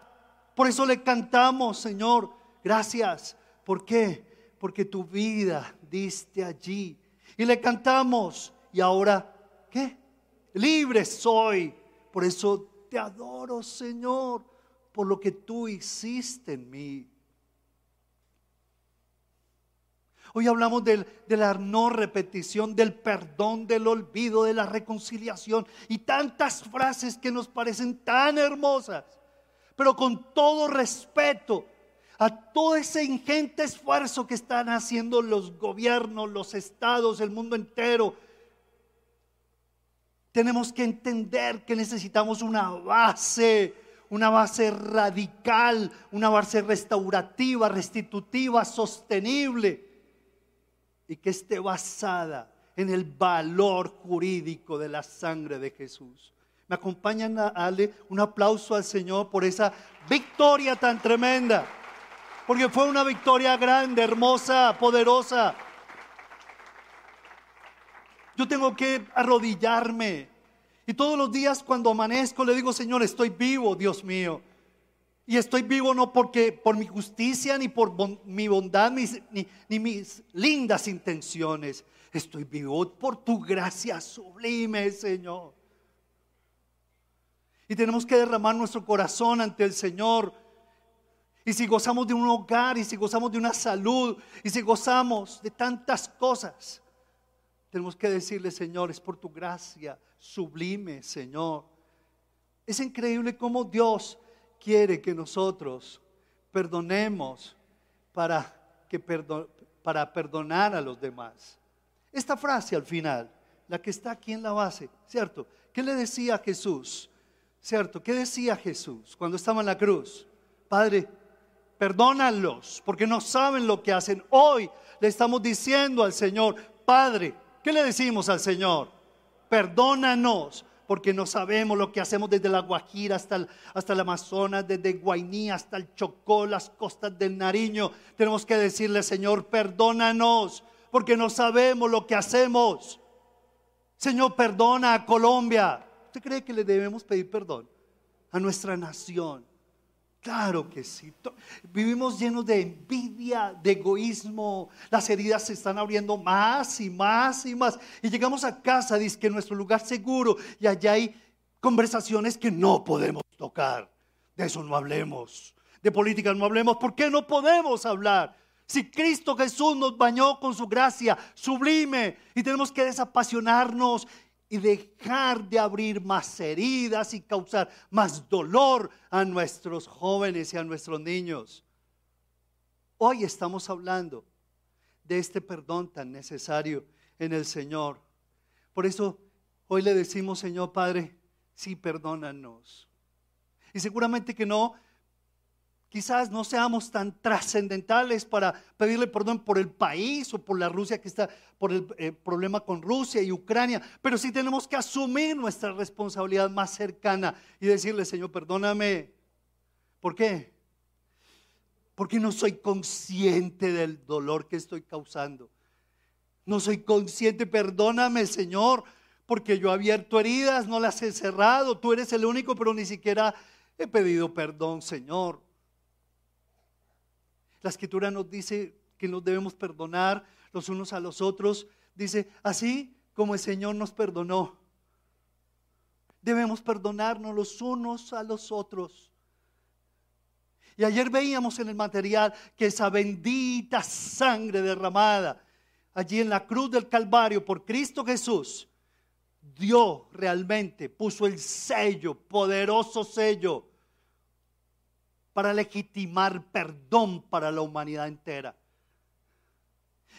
Por eso le cantamos, Señor, gracias. ¿Por qué? Porque tu vida diste allí. Y le cantamos, y ahora, ¿qué? Libre soy. Por eso te adoro, Señor por lo que tú hiciste en mí. Hoy hablamos de la no repetición, del perdón, del olvido, de la reconciliación y tantas frases que nos parecen tan hermosas, pero con todo respeto a todo ese ingente esfuerzo que están haciendo los gobiernos, los estados, el mundo entero. Tenemos que entender que necesitamos una base una base radical, una base restaurativa, restitutiva, sostenible y que esté basada en el valor jurídico de la sangre de Jesús. Me acompañan a darle un aplauso al Señor por esa victoria tan tremenda, porque fue una victoria grande, hermosa, poderosa. Yo tengo que arrodillarme y todos los días cuando amanezco le digo, Señor, estoy vivo, Dios mío. Y estoy vivo no porque por mi justicia, ni por mi bondad, ni, ni mis lindas intenciones. Estoy vivo por tu gracia sublime, Señor. Y tenemos que derramar nuestro corazón ante el Señor. Y si gozamos de un hogar, y si gozamos de una salud, y si gozamos de tantas cosas, tenemos que decirle, Señor, es por tu gracia sublime, Señor. Es increíble cómo Dios quiere que nosotros perdonemos para, que perdonar a los demás. Esta frase al final la que está aquí en la base, ¿cierto? ¿Qué le decía Jesús? ¿Cierto? ¿Qué decía Jesús cuando estaba en la cruz? Padre, perdónalos porque no saben lo que hacen. Hoy le estamos diciendo al Señor, Padre, ¿qué le decimos al Señor? Perdónanos porque no sabemos lo que hacemos desde la Guajira hasta el, hasta el Amazonas, desde Guainí hasta el Chocó, las costas del Nariño. Tenemos que decirle, Señor, perdónanos porque no sabemos lo que hacemos. Señor, perdona a Colombia. ¿Usted cree que le debemos pedir perdón a nuestra nación? Claro que sí. Vivimos llenos de envidia, de egoísmo. Las heridas se están abriendo más y más y más. Y llegamos a casa, dice que nuestro lugar seguro. Y allá hay conversaciones que no podemos tocar. De eso no hablemos. De política no hablemos. ¿Por qué no podemos hablar? Si Cristo Jesús nos bañó con su gracia sublime y tenemos que desapasionarnos y dejar de abrir más heridas y causar más dolor a nuestros jóvenes y a nuestros niños. Hoy estamos hablando de este perdón tan necesario en el Señor. Por eso hoy le decimos, Señor Padre, sí, perdónanos. Y seguramente que no, quizás no seamos tan trascendentales para pedirle perdón por el país o por la Rusia que está, por el eh, problema con Rusia y Ucrania, pero sí tenemos que asumir nuestra responsabilidad más cercana y decirle, Señor, perdóname. ¿Por qué? Porque no soy consciente del dolor que estoy causando. No soy consciente, perdóname, Señor, porque yo he abierto heridas, no las he cerrado. Tú eres el único, pero ni siquiera he pedido perdón, Señor. La escritura nos dice que nos debemos perdonar los unos a los otros. Dice, así como el Señor nos perdonó, debemos perdonarnos los unos a los otros. Y ayer veíamos en el material que esa bendita sangre derramada allí en la cruz del Calvario por Cristo Jesús, dio realmente, puso el sello, poderoso sello, para legitimar perdón para la humanidad entera.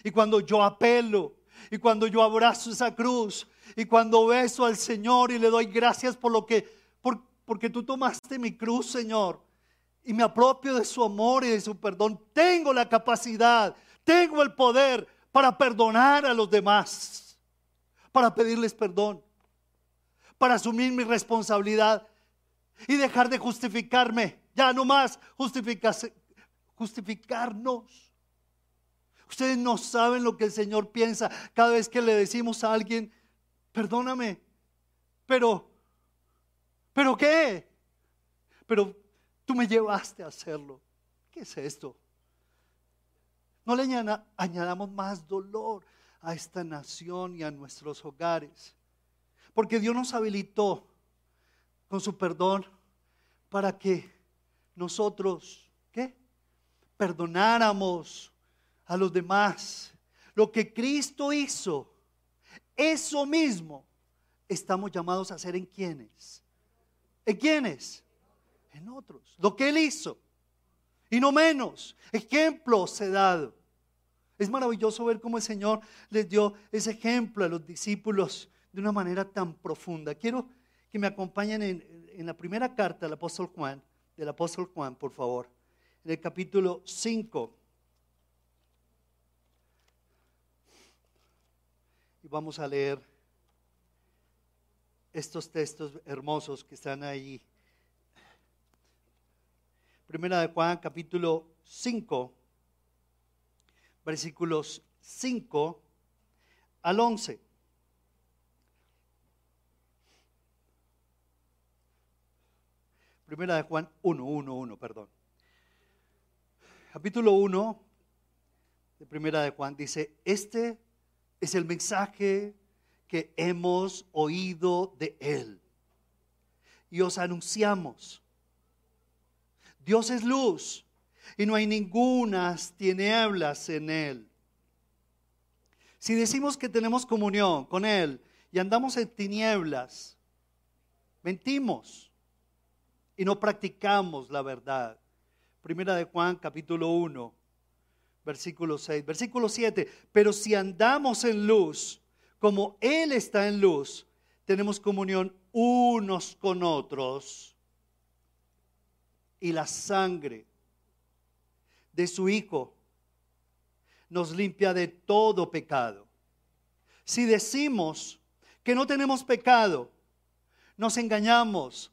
Y cuando yo apelo, y cuando yo abrazo esa cruz, y cuando beso al Señor y le doy gracias por lo que, por- porque tú tomaste mi cruz, Señor, y me apropio de su amor y de su perdón, tengo la capacidad, tengo el poder para perdonar a los demás, para pedirles perdón, para asumir mi responsabilidad y dejar de justificarme, ya no más justificarnos. Ustedes no saben lo que el Señor piensa cada vez que le decimos a alguien, perdóname, pero, pero qué, pero tú me llevaste a hacerlo. ¿Qué es esto? No le añada- añadamos más dolor a esta nación y a nuestros hogares. Porque Dios nos habilitó con su perdón para que nosotros, ¿qué? Perdonáramos a los demás. Lo que Cristo hizo, eso mismo estamos llamados a hacer en quienes. ¿En quiénes? En otros. Lo que Él hizo. Y no menos. Ejemplos he dado. Es maravilloso ver cómo el Señor les dio ese ejemplo a los discípulos de una manera tan profunda. Quiero que me acompañen en, en la primera carta del apóstol Juan, del apóstol Juan, por favor, en el capítulo 5. Y vamos a leer estos textos hermosos que están ahí. Primera de Juan, capítulo 5, versículos 5 al 11. Primera de Juan 1, 1, 1, perdón. Capítulo 1 de Primera de Juan dice, este es el mensaje que hemos oído de Él. Y os anunciamos. Dios es luz y no hay ningunas tinieblas en Él. Si decimos que tenemos comunión con Él y andamos en tinieblas, mentimos y no practicamos la verdad. Primera de Juan capítulo 1, versículo 6, versículo 7. Pero si andamos en luz, como Él está en luz, tenemos comunión unos con otros. Y la sangre de su Hijo nos limpia de todo pecado. Si decimos que no tenemos pecado, nos engañamos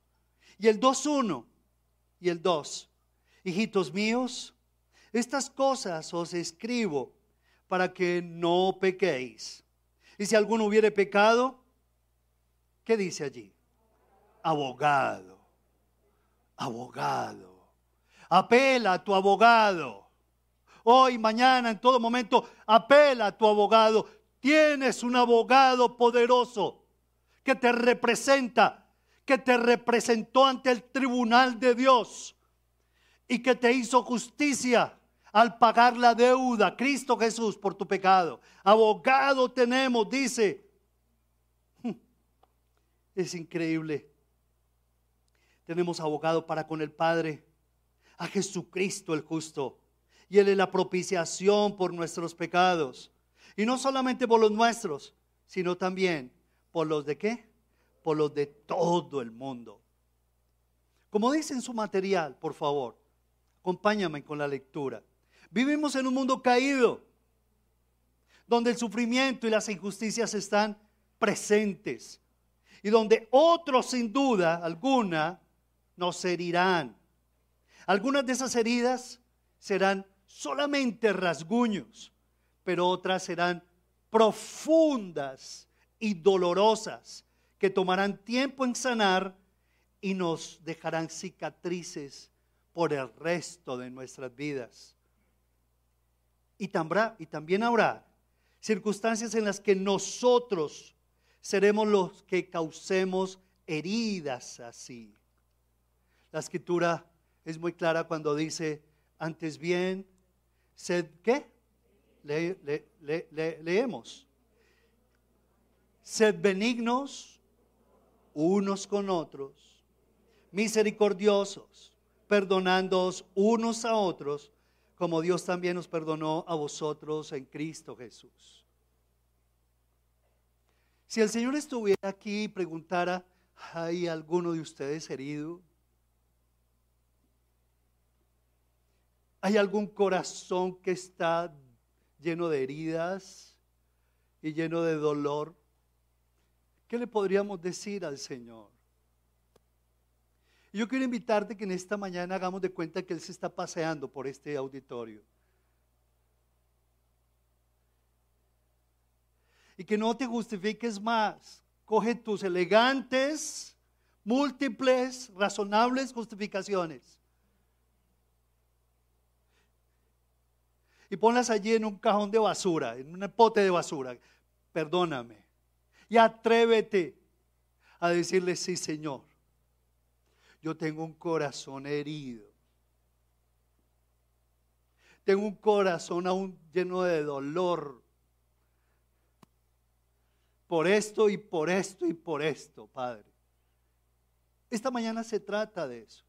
Y el 2.1 y el 2. Hijitos míos, estas cosas os escribo para que no pequéis. Y si alguno hubiere pecado, ¿qué dice allí? Abogado, abogado. Apela a tu abogado. Hoy, mañana, en todo momento, apela a tu abogado. Tienes un abogado poderoso que te representa, que te representó ante el tribunal de Dios y que te hizo justicia al pagar la deuda, Cristo Jesús, por tu pecado. Abogado tenemos, dice. Es increíble. Tenemos abogado para con el Padre, a Jesucristo el justo. Y Él es la propiciación por nuestros pecados. Y no solamente por los nuestros, sino también por los de qué? Por los de todo el mundo. Como dice en su material, por favor, acompáñame con la lectura. Vivimos en un mundo caído, donde el sufrimiento y las injusticias están presentes y donde otros sin duda alguna nos herirán. Algunas de esas heridas serán solamente rasguños, pero otras serán profundas y dolorosas que tomarán tiempo en sanar y nos dejarán cicatrices por el resto de nuestras vidas. Y, también habrá circunstancias en las que nosotros seremos los que causemos heridas así. La escritura es muy clara cuando dice, antes bien, sed qué? leemos. Sed benignos unos con otros, misericordiosos, perdonándoos unos a otros, como Dios también nos perdonó a vosotros en Cristo Jesús. Si el Señor estuviera aquí y preguntara, ¿hay alguno de ustedes herido? ¿Hay algún corazón que está lleno de heridas y lleno de dolor? ¿Qué le podríamos decir al Señor? Yo quiero invitarte que en esta mañana hagamos de cuenta que Él se está paseando por este auditorio. Y que no te justifiques más. Coge tus elegantes, múltiples, razonables justificaciones. Y ponlas allí en un cajón de basura, en un pote de basura. Perdóname y atrévete a decirle, sí Señor, yo tengo un corazón herido. Tengo un corazón aún lleno de dolor. Por esto y por esto y por esto, Padre. Esta mañana se trata de eso.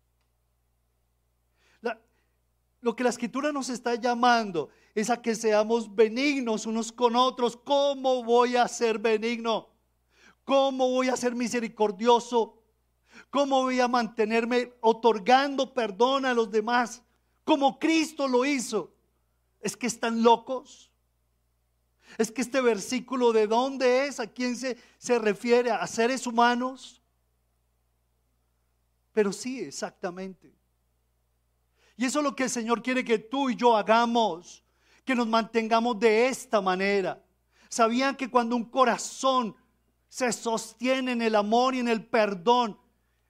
lo que la escritura nos está llamando es a que seamos benignos unos con otros. ¿Cómo voy a ser benigno? ¿Cómo voy a ser misericordioso? ¿Cómo voy a mantenerme otorgando perdón a los demás? Como Cristo lo hizo. ¿Es que están locos? ¿Es que este versículo de dónde es? ¿A quién se, se refiere? ¿A seres humanos? Pero sí, exactamente. Y eso es lo que el Señor quiere que tú y yo hagamos, que nos mantengamos de esta manera. ¿Sabían que cuando un corazón se sostiene en el amor y en el perdón.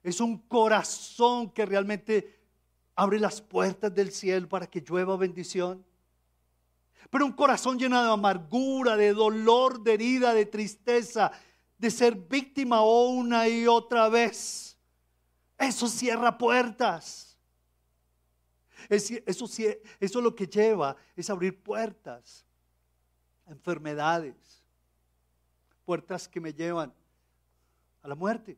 Es un corazón que realmente abre las puertas del cielo para que llueva bendición. Pero un corazón lleno de amargura, de dolor, de herida, de tristeza, de ser víctima una y otra vez. Eso cierra puertas. Eso, eso lo que lleva es abrir puertas a enfermedades, puertas que me llevan a la muerte.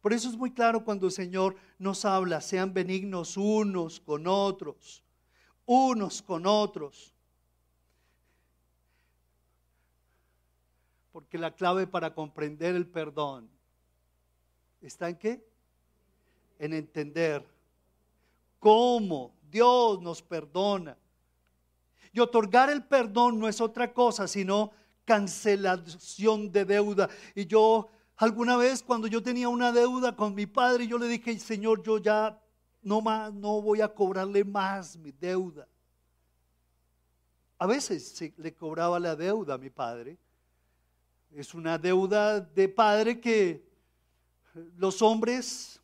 Por eso es muy claro cuando el Señor nos habla, sean benignos unos con otros, unos con otros. Porque la clave para comprender el perdón está en qué? En entender cómo Dios nos perdona. Y otorgar el perdón no es otra cosa sino cancelación de deuda. Y yo Alguna vez cuando yo tenía una deuda con mi padre, yo le dije, Señor, yo ya no más, no voy a cobrarle más mi deuda. A veces le cobraba la deuda a mi padre. Es una deuda de padre que los hombres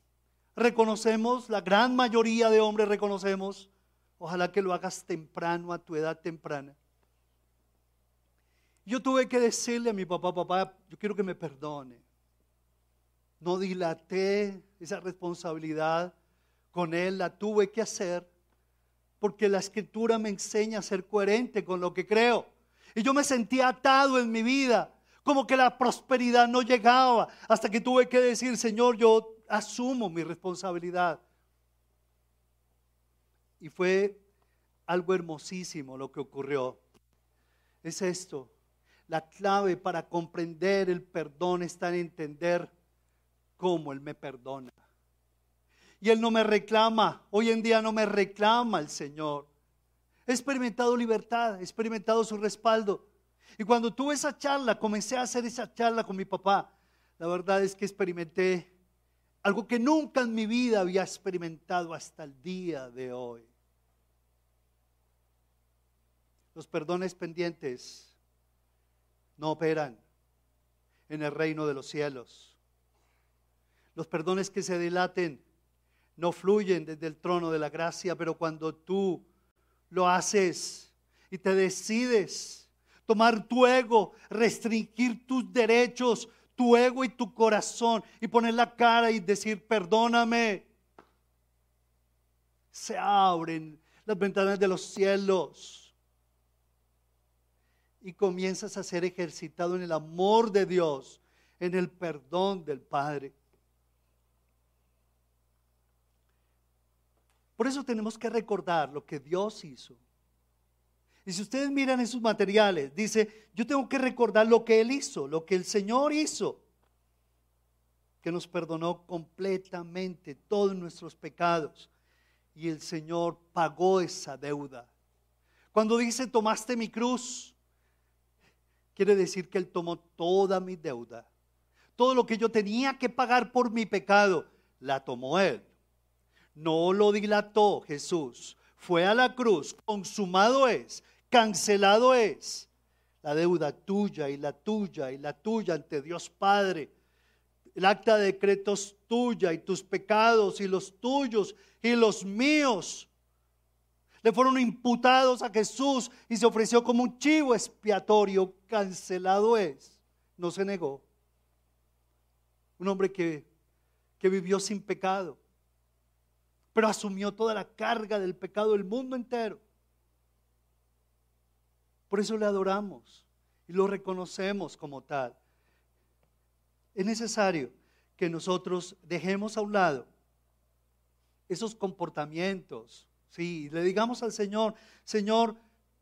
reconocemos, la gran mayoría de hombres reconocemos. Ojalá que lo hagas temprano, a tu edad temprana. Yo tuve que decirle a mi papá, papá, yo quiero que me perdone no dilaté esa responsabilidad con él, la tuve que hacer porque la escritura me enseña a ser coherente con lo que creo. Y yo me sentía atado en mi vida, como que la prosperidad no llegaba, hasta que tuve que decir, Señor, yo asumo mi responsabilidad. Y fue algo hermosísimo lo que ocurrió. Es esto, la clave para comprender el perdón está en entender cómo Él me perdona. Y Él no me reclama, hoy en día no me reclama el Señor. He experimentado libertad, he experimentado su respaldo. Y cuando tuve esa charla, comencé a hacer esa charla con mi papá, la verdad es que experimenté algo que nunca en mi vida había experimentado hasta el día de hoy. Los perdones pendientes no operan en el reino de los cielos. Los perdones que se dilaten no fluyen desde el trono de la gracia, pero cuando tú lo haces y te decides tomar tu ego, restringir tus derechos, tu ego y tu corazón y poner la cara y decir, perdóname, se abren las ventanas de los cielos y comienzas a ser ejercitado en el amor de Dios, en el perdón del Padre. Por eso tenemos que recordar lo que Dios hizo. Y si ustedes miran esos materiales, dice, yo tengo que recordar lo que Él hizo, lo que el Señor hizo, que nos perdonó completamente todos nuestros pecados. Y el Señor pagó esa deuda. Cuando dice, tomaste mi cruz, quiere decir que Él tomó toda mi deuda. Todo lo que yo tenía que pagar por mi pecado, la tomó Él no lo dilató Jesús. Fue a la cruz, consumado es, cancelado es la deuda tuya y la tuya y la tuya ante Dios Padre. El acta de decretos tuya y tus pecados y los tuyos y los míos le fueron imputados a Jesús y se ofreció como un chivo expiatorio. Cancelado es. No se negó. Un hombre que, que vivió sin pecado pero asumió toda la carga del pecado del mundo entero. Por eso le adoramos y lo reconocemos como tal. Es necesario que nosotros dejemos a un lado esos comportamientos, sí, le digamos al Señor, Señor,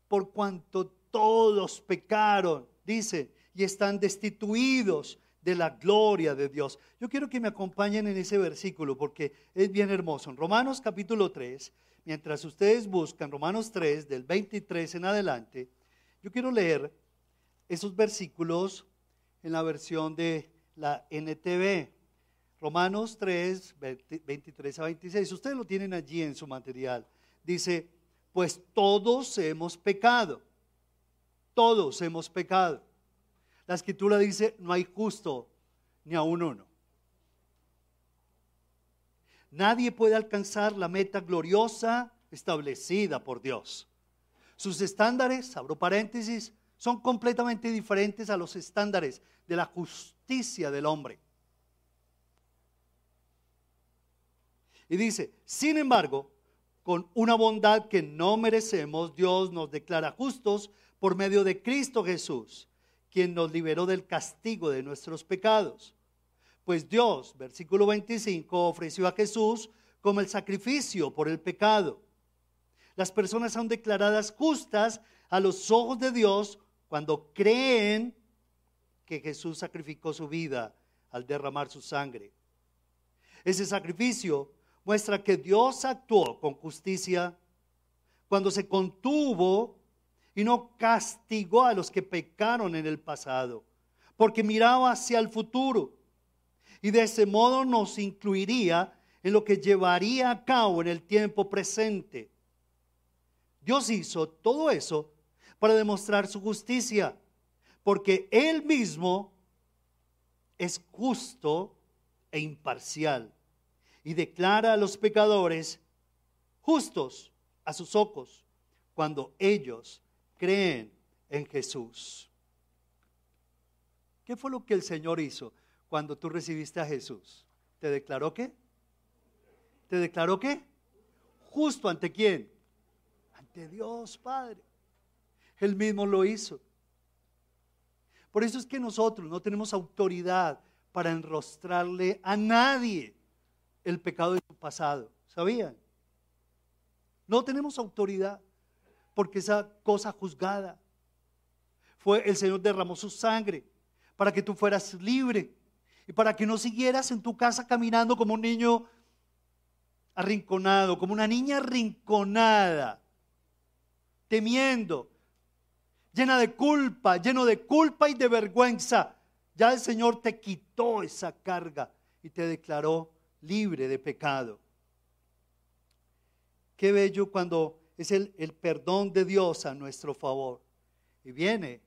por cuanto todos pecaron, dice, y están destituidos de la gloria de Dios. Yo quiero que me acompañen en ese versículo porque es bien hermoso. En Romanos capítulo 3, mientras ustedes buscan Romanos 3 del 23 en adelante, yo quiero leer esos versículos en la versión de la NTV. Romanos 3, 23 a 26. Ustedes lo tienen allí en su material. Dice, pues todos hemos pecado. Todos hemos pecado la escritura dice, no hay justo ni a uno. Nadie puede alcanzar la meta gloriosa establecida por Dios. Sus estándares, abro paréntesis, son completamente diferentes a los estándares de la justicia del hombre. Y dice, sin embargo, con una bondad que no merecemos, Dios nos declara justos por medio de Cristo Jesús, quien nos liberó del castigo de nuestros pecados. Pues Dios, versículo 25, ofreció a Jesús como el sacrificio por el pecado. Las personas son declaradas justas a los ojos de Dios cuando creen que Jesús sacrificó su vida al derramar su sangre. Ese sacrificio muestra que Dios actuó con justicia cuando se contuvo y no castigó a los que pecaron en el pasado, porque miraba hacia el futuro y de ese modo nos incluiría en lo que llevaría a cabo en el tiempo presente. Dios hizo todo eso para demostrar su justicia, porque Él mismo es justo e imparcial y declara a los pecadores justos a sus ojos cuando ellos creen en Jesús. ¿Qué fue lo que el Señor hizo cuando tú recibiste a Jesús? ¿Te declaró qué? ¿Te declaró qué? Justo ante quién? Ante Dios Padre. Él mismo lo hizo. Por eso es que nosotros no tenemos autoridad para enrostrarle a nadie el pecado de su pasado. ¿Sabían? No tenemos autoridad porque esa cosa juzgada fue el Señor derramó su sangre para que tú fueras libre y para que no siguieras en tu casa caminando como un niño arrinconado, como una niña arrinconada, temiendo, llena de culpa, lleno de culpa y de vergüenza. Ya el Señor te quitó esa carga y te declaró libre de pecado. Qué bello cuando es el, el, perdón de Dios a nuestro favor. Y viene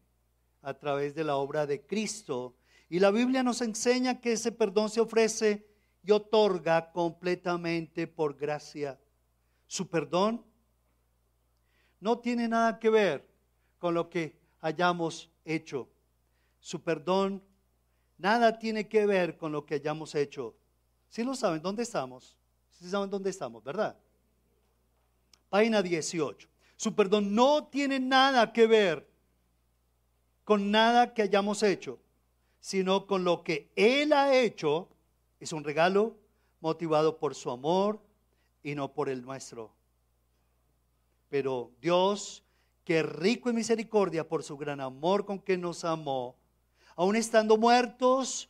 a través de la obra de Cristo. Y la Biblia nos enseña que ese perdón se ofrece y otorga completamente por gracia. Su perdón no tiene nada que ver con lo que hayamos hecho. Su perdón nada tiene que ver con lo que hayamos hecho. Si lo saben, ¿dónde estamos? Si saben dónde estamos, ¿verdad? Página 18. Su perdón no tiene nada que ver con nada que hayamos hecho, sino con lo que Él ha hecho. Es un regalo motivado por su amor y no por el nuestro. Pero Dios, que rico en misericordia por su gran amor con que nos amó, aun estando muertos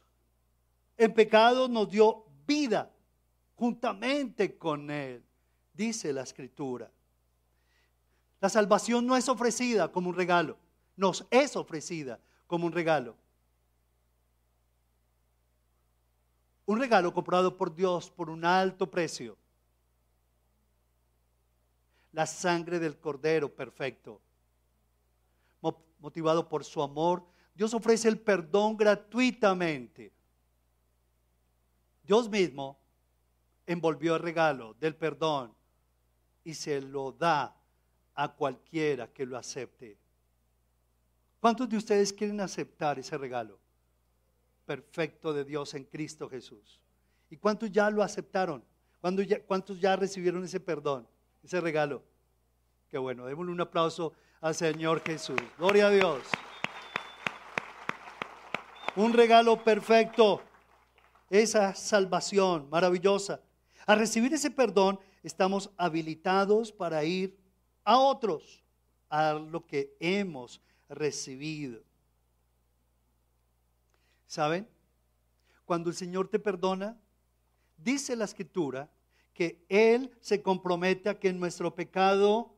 en pecado, nos dio vida juntamente con Él, dice la escritura. La salvación no es ofrecida como un regalo, nos es ofrecida como un regalo. Un regalo comprado por Dios por un alto precio. La sangre del Cordero perfecto. Motivado por su amor, Dios ofrece el perdón gratuitamente. Dios mismo envolvió el regalo del perdón y se lo da a cualquiera que lo acepte. ¿Cuántos de ustedes quieren aceptar ese regalo perfecto de Dios en Cristo Jesús? ¿Y cuántos ya lo aceptaron? ¿Cuántos ya, recibieron ese perdón, ese regalo? Qué bueno, démosle un aplauso al Señor Jesús. Gloria a Dios. Un regalo perfecto esa salvación maravillosa. Al recibir ese perdón, estamos habilitados para ir a otros, a lo que hemos recibido. ¿Saben? Cuando el Señor te perdona, dice la escritura que Él se compromete a que nuestro pecado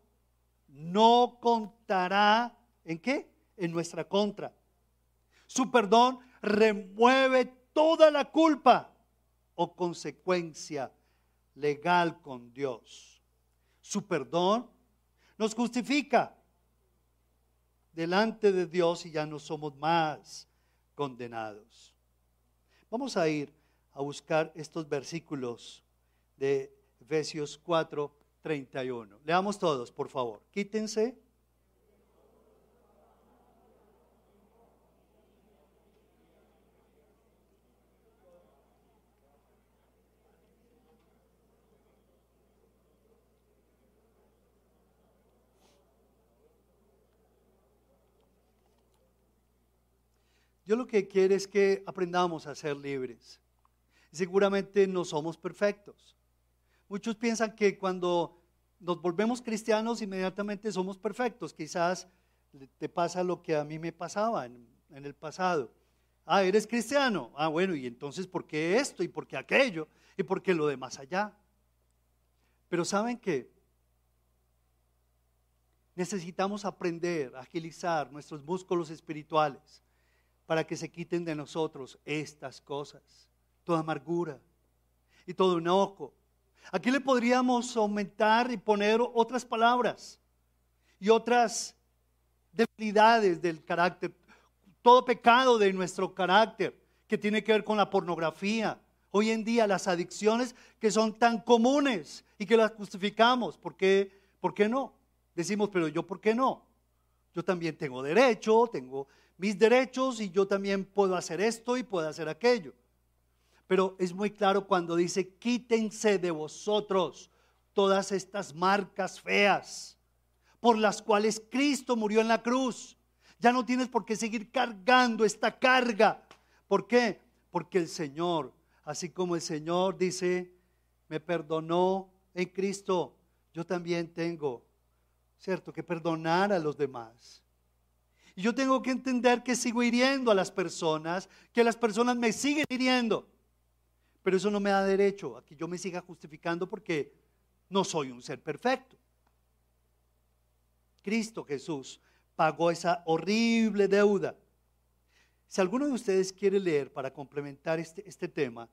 no contará en qué? En nuestra contra. Su perdón remueve toda la culpa o consecuencia legal con Dios. Su perdón nos justifica delante de Dios y ya no somos más condenados. Vamos a ir a buscar estos versículos de Efesios 4, 31. Leamos todos, por favor. Quítense. Dios lo que quiere es que aprendamos a ser libres. Seguramente no somos perfectos. Muchos piensan que cuando nos volvemos cristianos inmediatamente somos perfectos. Quizás te pasa lo que a mí me pasaba en, el pasado. Ah, eres cristiano. Ah, bueno, y entonces ¿por qué esto y por qué aquello y por qué lo de más allá? Pero saben que necesitamos aprender agilizar nuestros músculos espirituales para que se quiten de nosotros estas cosas, toda amargura y todo enojo. Aquí le podríamos aumentar y poner otras palabras y otras debilidades del carácter, todo pecado de nuestro carácter que tiene que ver con la pornografía. Hoy en día las adicciones que son tan comunes y que las justificamos, ¿por qué, ¿por qué no? Decimos, pero yo, ¿por qué no? Yo también tengo derecho, tengo mis derechos y yo también puedo hacer esto y puedo hacer aquello. Pero es muy claro cuando dice, quítense de vosotros todas estas marcas feas por las cuales Cristo murió en la cruz. Ya no tienes por qué seguir cargando esta carga. ¿Por qué? Porque el Señor, así como el Señor dice, me perdonó en Cristo, yo también tengo, ¿cierto?, que perdonar a los demás. Y yo tengo que entender que sigo hiriendo a las personas, que las personas me siguen hiriendo. Pero eso no me da derecho a que yo me siga justificando porque no soy un ser perfecto. Cristo Jesús pagó esa horrible deuda. Si alguno de ustedes quiere leer para complementar este, este tema,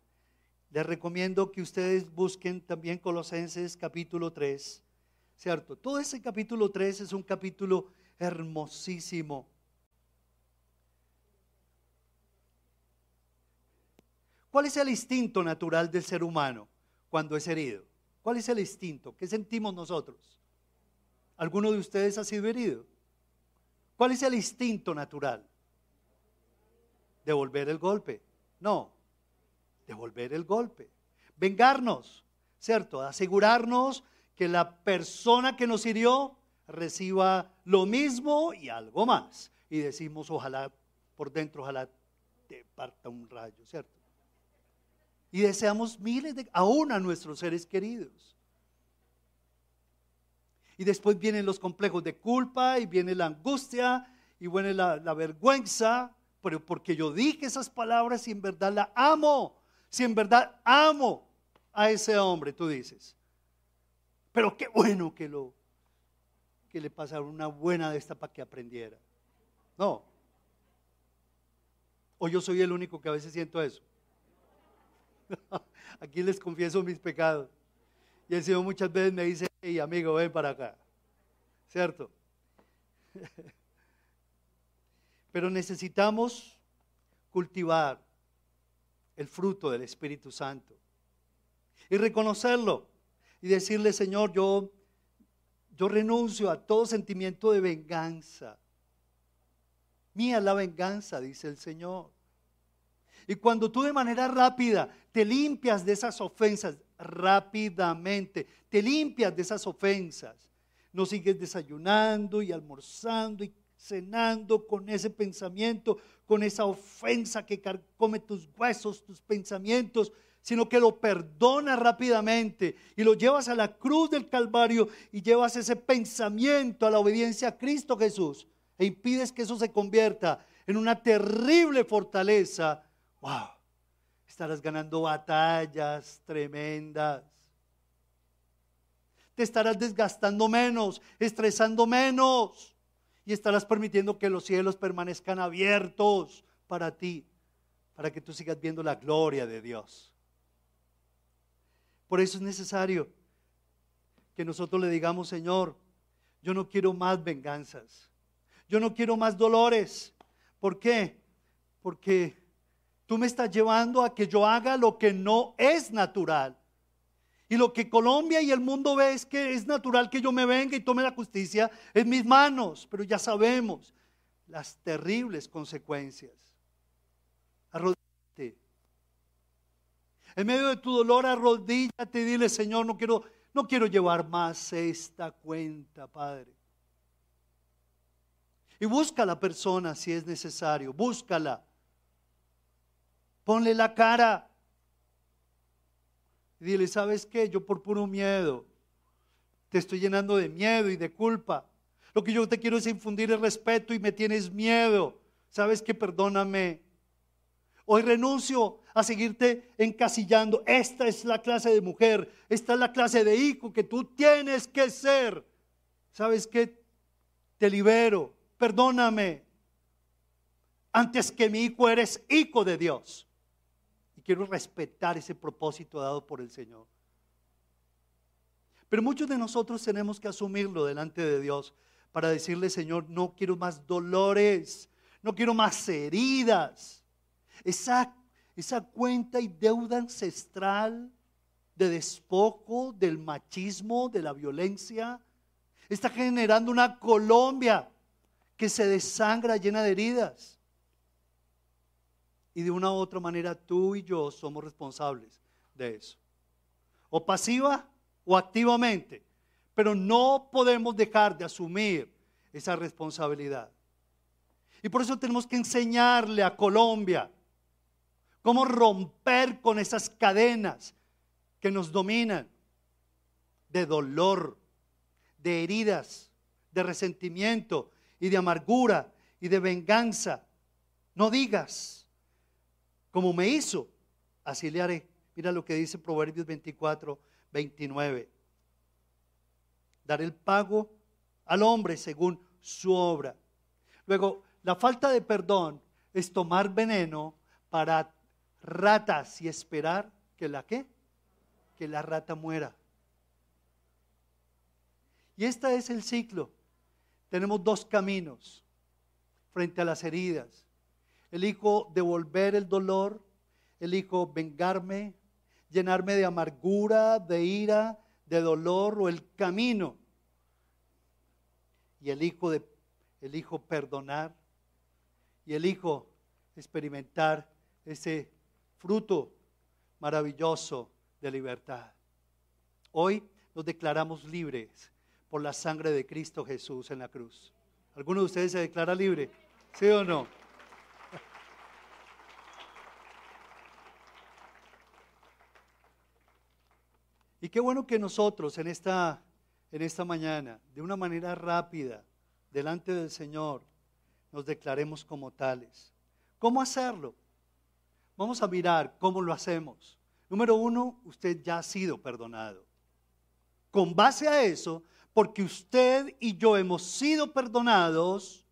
les recomiendo que ustedes busquen también Colosenses capítulo 3, ¿cierto? Todo ese capítulo 3 es un capítulo hermosísimo. ¿Cuál es el instinto natural del ser humano cuando es herido? ¿Cuál es el instinto? ¿Qué sentimos nosotros? ¿Alguno de ustedes ha sido herido? ¿Cuál es el instinto natural? Devolver el golpe. No, devolver el golpe. Vengarnos, ¿cierto? Asegurarnos que la persona que nos hirió reciba lo mismo y algo más. Y decimos, ojalá por dentro, ojalá te parta un rayo, ¿cierto? Y deseamos miles de, aún a nuestros seres queridos. Y después vienen los complejos de culpa y viene la angustia y viene la, vergüenza, pero porque yo dije esas palabras y en verdad la amo, si en verdad amo a ese hombre, tú dices. Pero qué bueno que lo que le pasara una buena de esta para que aprendiera. No. O yo soy el único que a veces siento eso. Aquí les confieso mis pecados. Y el Señor muchas veces me dice, hey amigo, ven para acá. ¿Cierto? Pero necesitamos cultivar el fruto del Espíritu Santo y reconocerlo y decirle, Señor, yo, yo renuncio a todo sentimiento de venganza. Mía la venganza, dice el Señor. Y cuando tú de manera rápida te limpias de esas ofensas, rápidamente, te limpias de esas ofensas, no sigues desayunando y almorzando y cenando con ese pensamiento, con esa ofensa que come tus huesos, tus pensamientos, sino que lo perdonas rápidamente y lo llevas a la cruz del Calvario y llevas ese pensamiento a la obediencia a Cristo Jesús e impides que eso se convierta en una terrible fortaleza wow, estarás ganando batallas tremendas. Te estarás desgastando menos, estresando menos y estarás permitiendo que los cielos permanezcan abiertos para ti, para que tú sigas viendo la gloria de Dios. Por eso es necesario que nosotros le digamos, Señor, yo no quiero más venganzas, yo no quiero más dolores. ¿Por qué? Porque Tú me estás llevando a que yo haga lo que no es natural. Y lo que Colombia y el mundo ve es que es natural que yo me venga y tome la justicia en mis manos. Pero ya sabemos las terribles consecuencias. Arrodíllate. En medio de tu dolor, arrodíllate y dile, Señor, no quiero, no quiero llevar más esta cuenta, Padre. Y busca a la persona si es necesario, búscala Ponle la cara. Y dile, ¿sabes qué? Yo por puro miedo te estoy llenando de miedo y de culpa. Lo que yo te quiero es infundir el respeto y me tienes miedo. ¿Sabes qué? Perdóname. Hoy renuncio a seguirte encasillando. Esta es la clase de mujer, esta es la clase de hijo que tú tienes que ser. ¿Sabes qué? Te libero, perdóname. Antes que mi hijo eres hijo de Dios. Quiero respetar ese propósito dado por el Señor. Pero muchos de nosotros tenemos que asumirlo delante de Dios para decirle, Señor, no quiero más dolores, no quiero más heridas. Esa, esa cuenta y deuda ancestral de despojo, del machismo, de la violencia, está generando una Colombia que se desangra llena de heridas. Y de una u otra manera tú y yo somos responsables de eso. O pasiva o activamente. Pero no podemos dejar de asumir esa responsabilidad. Y por eso tenemos que enseñarle a Colombia cómo romper con esas cadenas que nos dominan de dolor, de heridas, de resentimiento y de amargura y de venganza. No digas, como me hizo, así le haré. Mira lo que dice Proverbios 24, 29. Dar el pago al hombre según su obra. Luego, la falta de perdón es tomar veneno para ratas y esperar que la qué? Que la rata muera. Y este es el ciclo. Tenemos dos caminos frente a las heridas. Elijo devolver el dolor, elijo vengarme, llenarme de amargura, de ira, de dolor o el camino. Y elijo, de, elijo perdonar y elijo experimentar ese fruto maravilloso de libertad. Hoy nos declaramos libres por la sangre de Cristo Jesús en la cruz. ¿Alguno de ustedes se declara libre? ¿Sí o no? Y qué bueno que nosotros en esta, en esta mañana, de una manera rápida, delante del Señor, nos declaremos como tales. ¿Cómo hacerlo? Vamos a mirar cómo lo hacemos. Número uno, usted ya ha sido perdonado. Con base a eso, porque usted y yo hemos sido perdonados,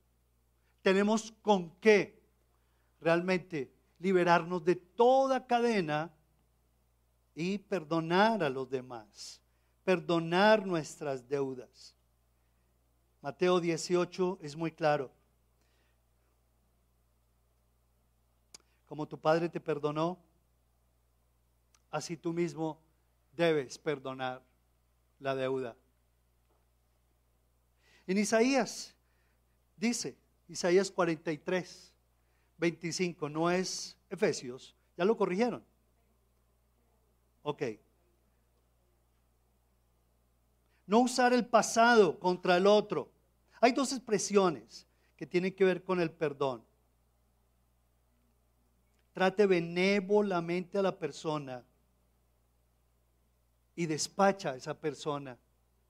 tenemos con qué realmente liberarnos de toda cadena y perdonar a los demás, perdonar nuestras deudas. Mateo 18 es muy claro. Como tu Padre te perdonó, así tú mismo debes perdonar la deuda. En Isaías dice, Isaías 43, 25, no es Efesios, ya lo corrigieron. Ok. No usar el pasado contra el otro. Hay dos expresiones que tienen que ver con el perdón. Trate benévolamente a la persona y despacha a esa persona.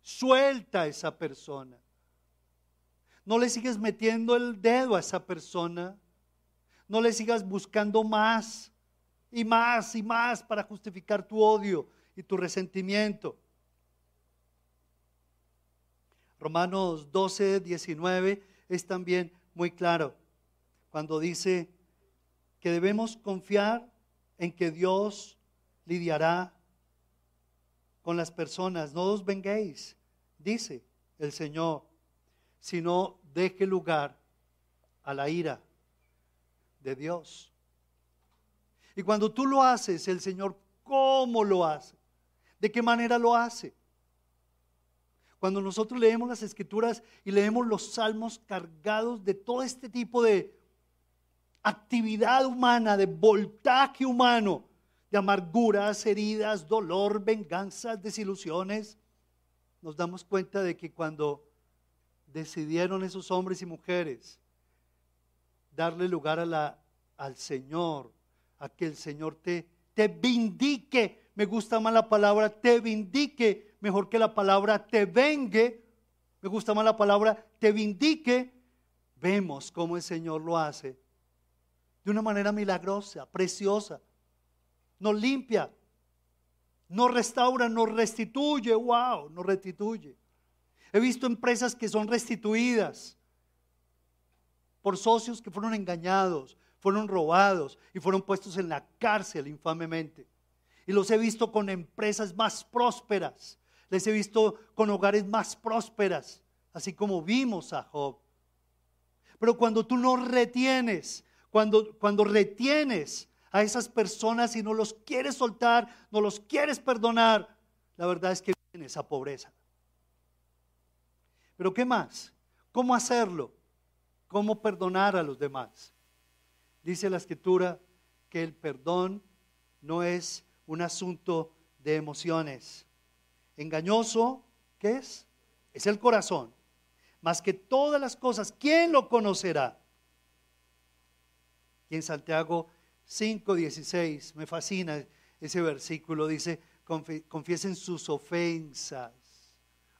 Suelta a esa persona. No le sigas metiendo el dedo a esa persona. No le sigas buscando más y más y más para justificar tu odio y tu resentimiento. Romanos 12, 19 es también muy claro cuando dice que debemos confiar en que Dios lidiará con las personas. No os venguéis, dice el Señor, sino deje lugar a la ira de Dios. Y cuando tú lo haces, el Señor, ¿cómo lo hace? ¿De qué manera lo hace? Cuando nosotros leemos las escrituras y leemos los salmos cargados de todo este tipo de actividad humana, de voltaje humano, de amarguras, heridas, dolor, venganzas, desilusiones, nos damos cuenta de que cuando decidieron esos hombres y mujeres darle lugar al Señor, a que el Señor te, te vindique. Me gusta más la palabra te vindique, mejor que la palabra te vengue. Me gusta más la palabra te vindique. Vemos cómo el Señor lo hace de una manera milagrosa, preciosa. Nos limpia, nos restaura, nos restituye. Wow, nos restituye. He visto empresas que son restituidas por socios que fueron engañados, fueron robados y fueron puestos en la cárcel infamemente. Y los he visto con empresas más prósperas. Les he visto con hogares más prósperas, así como vimos a Job. Pero cuando tú no retienes, cuando, cuando retienes a esas personas y no los quieres soltar, no los quieres perdonar, la verdad es que viene esa pobreza. Pero ¿qué más? ¿Cómo hacerlo? ¿Cómo perdonar a los demás? Dice la escritura que el perdón no es un asunto de emociones. Engañoso, ¿qué es? Es el corazón. Más que todas las cosas, ¿quién lo conocerá? Y en Santiago 5:16, me fascina ese versículo, dice, confiesen sus ofensas.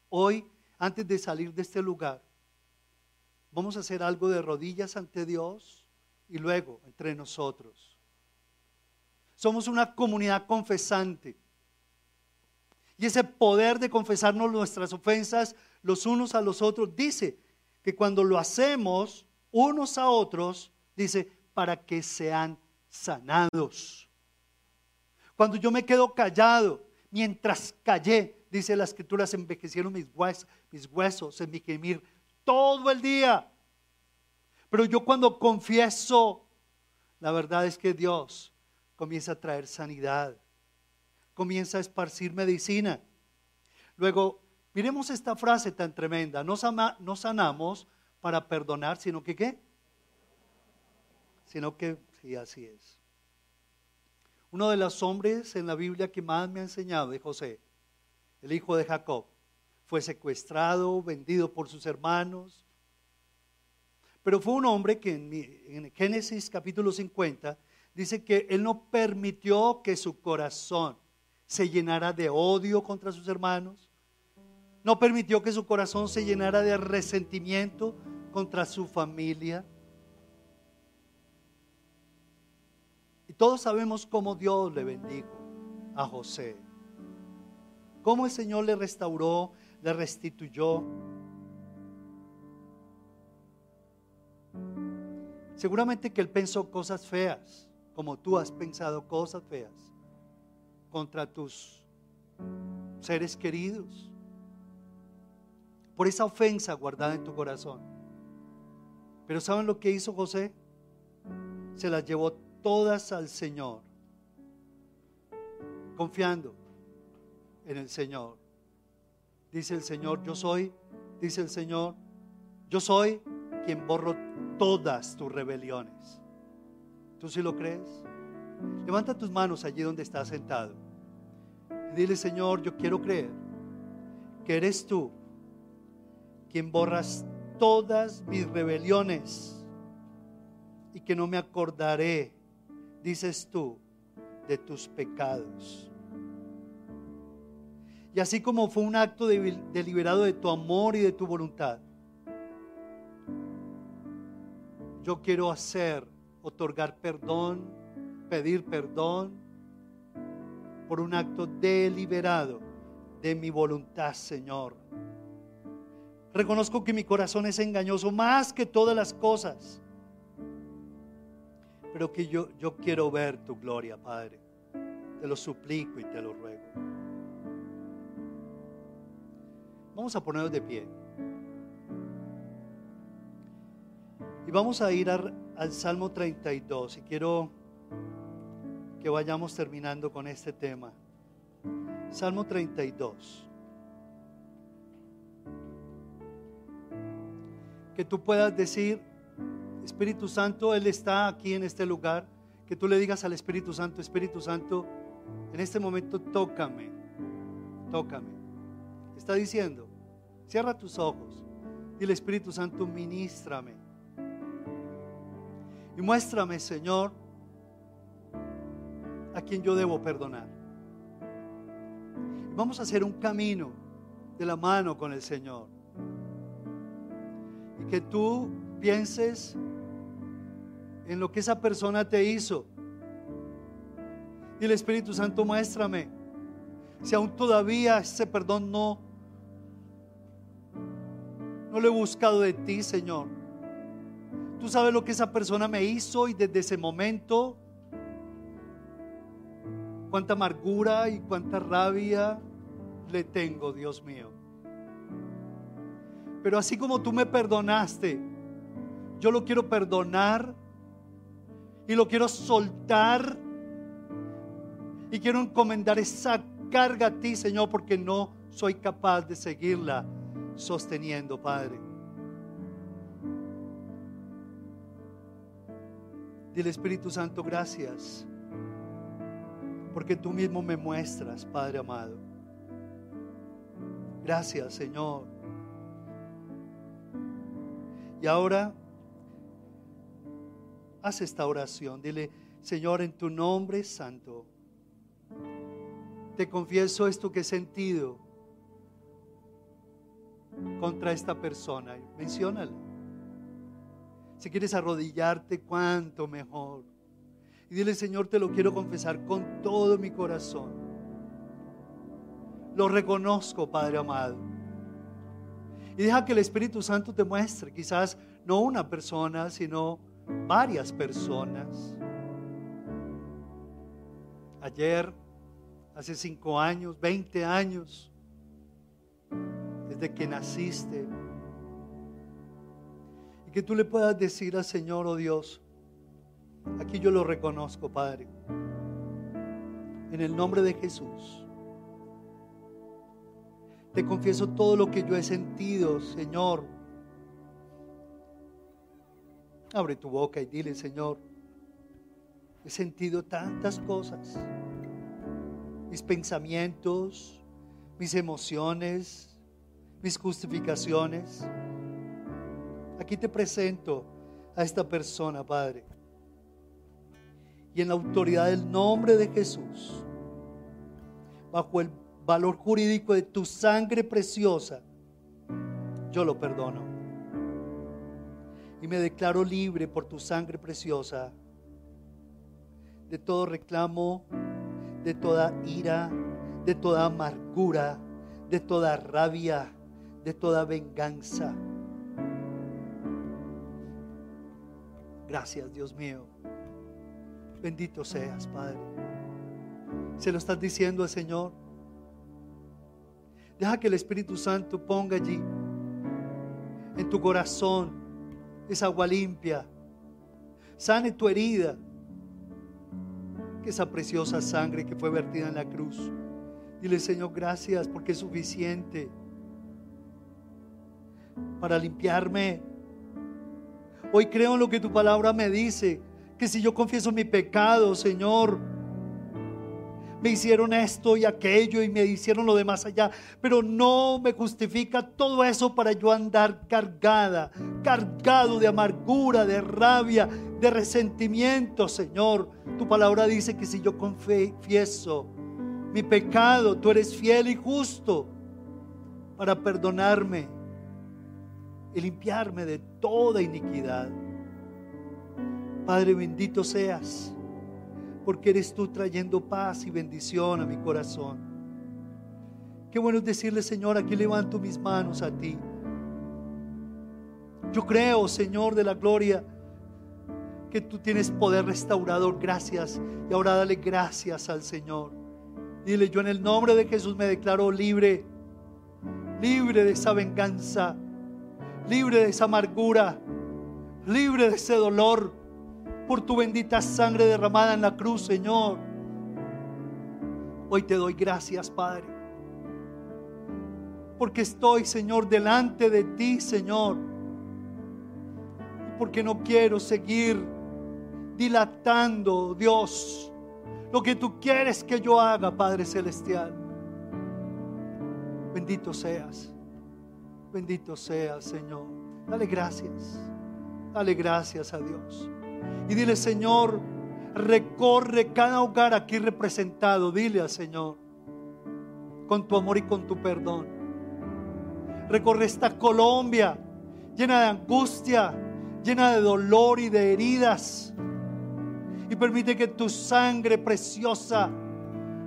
Hoy antes de salir de este lugar, vamos a hacer algo de rodillas ante Dios y luego entre nosotros. Somos una comunidad confesante. Y ese poder de confesarnos nuestras ofensas los unos a los otros dice que cuando lo hacemos unos a otros, dice, para que sean sanados. Cuando yo me quedo callado, mientras callé, dice la escritura, se envejecieron mis huesos, mis huesos, en mi gemir todo el día. Pero yo cuando confieso, la verdad es que Dios comienza a traer sanidad, comienza a esparcir medicina. Luego, miremos esta frase tan tremenda, no, sanamos para perdonar, sino que qué? Sino que, sí, así es. Uno de los hombres en la Biblia que más me ha enseñado es José el hijo de Jacob, fue secuestrado, vendido por sus hermanos. Pero fue un hombre que en, Génesis capítulo 50 dice que él no permitió que su corazón se llenara de odio contra sus hermanos. No permitió que su corazón se llenara de resentimiento contra su familia. Y todos sabemos cómo Dios le bendijo a José cómo el Señor le restauró, le restituyó. Seguramente que él pensó cosas feas, como tú has pensado cosas feas contra tus seres queridos, por esa ofensa guardada en tu corazón. Pero ¿saben lo que hizo José? Se las llevó todas al Señor, confiando en el Señor. Dice el Señor, yo soy, dice el Señor, yo soy quien borro todas tus rebeliones. ¿Tú sí lo crees? Levanta tus manos allí donde estás sentado. Y dile, Señor, yo quiero creer que eres tú quien borras todas mis rebeliones y que no me acordaré, dices tú, de tus pecados. Y así como fue un acto deliberado de tu amor y de tu voluntad, yo quiero hacer, otorgar perdón, pedir perdón por un acto deliberado de mi voluntad, Señor. Reconozco que mi corazón es engañoso más que todas las cosas, pero que yo, yo quiero ver tu gloria, Padre. Te lo suplico y te lo ruego. Vamos a ponernos de pie. Y vamos a ir al Salmo 32. Y quiero que vayamos terminando con este tema. Salmo 32. Que tú puedas decir, Espíritu Santo, Él está aquí en este lugar. Que tú le digas al Espíritu Santo, Espíritu Santo, en este momento tócame, tócame. Está diciendo, Cierra tus ojos. Dile Espíritu Santo, ministrame. Y muéstrame, Señor, a quien yo debo perdonar. Vamos a hacer un camino de la mano con el Señor. Y que tú pienses en lo que esa persona te hizo. Y el Espíritu Santo, muéstrame si aún todavía ese perdón no, no lo he buscado de ti, Señor. Tú sabes lo que esa persona me hizo y desde ese momento, cuánta amargura y cuánta rabia le tengo, Dios mío. Pero así como tú me perdonaste, yo lo quiero perdonar y lo quiero soltar y quiero encomendar esa carga a ti, Señor, porque no soy capaz de seguirla sosteniendo, Padre. Dile Espíritu Santo, gracias, porque tú mismo me muestras, Padre amado. Gracias, Señor. Y ahora, haz esta oración. Dile, Señor, en tu nombre santo, te confieso esto que he sentido contra esta persona. Menciónalo. Si quieres arrodillarte, cuánto mejor. Y dile, Señor, te lo quiero confesar con todo mi corazón. Lo reconozco, Padre amado. Y deja que el Espíritu Santo te muestre, quizás no una persona, sino varias personas. Ayer, hace cinco años, veinte años, desde que naciste, y que tú le puedas decir al Señor, oh Dios, aquí yo lo reconozco, Padre. En el nombre de Jesús. Te confieso todo lo que yo he sentido, Señor. Abre tu boca y dile, Señor, he sentido tantas cosas. Mis pensamientos, mis emociones, mis justificaciones. Aquí te presento a esta persona, Padre. Y en la autoridad del nombre de Jesús, bajo el valor jurídico de tu sangre preciosa, yo lo perdono. Y me declaro libre por tu sangre preciosa de todo reclamo, de toda ira, de toda amargura, de toda rabia, de toda venganza. Gracias, Dios mío. Bendito seas, Padre. Se lo estás diciendo al Señor. Deja que el Espíritu Santo ponga allí en tu corazón esa agua limpia. Sane tu herida. Que esa preciosa sangre que fue vertida en la cruz. Dile, Señor, gracias porque es suficiente para limpiarme Hoy creo en lo que tu palabra me dice, que si yo confieso mi pecado, Señor, me hicieron esto y aquello y me hicieron lo demás allá, pero no me justifica todo eso para yo andar cargada, cargado de amargura, de rabia, de resentimiento, Señor. Tu palabra dice que si yo confieso mi pecado, tú eres fiel y justo para perdonarme y limpiarme de toda iniquidad. Padre, bendito seas, porque eres tú trayendo paz y bendición a mi corazón. Qué bueno es decirle, Señor, aquí levanto mis manos a ti. Yo creo, Señor de la gloria, que tú tienes poder restaurador. Gracias. Y ahora dale gracias al Señor. Dile, yo en el nombre de Jesús me declaro libre, libre de esa venganza libre de esa amargura, libre de ese dolor por tu bendita sangre derramada en la cruz, Señor. Hoy te doy gracias, Padre, porque estoy, Señor, delante de ti, Señor, porque no quiero seguir dilatando, Dios, lo que tú quieres que yo haga, Padre Celestial. Bendito seas. Bendito sea, Señor. Dale gracias. Dale gracias a Dios. Y dile, Señor, Recorre cada hogar aquí representado. Dile al Señor, con tu amor y con tu perdón. Recorre esta Colombia llena de angustia, llena de dolor y de heridas. Y permite que tu sangre preciosa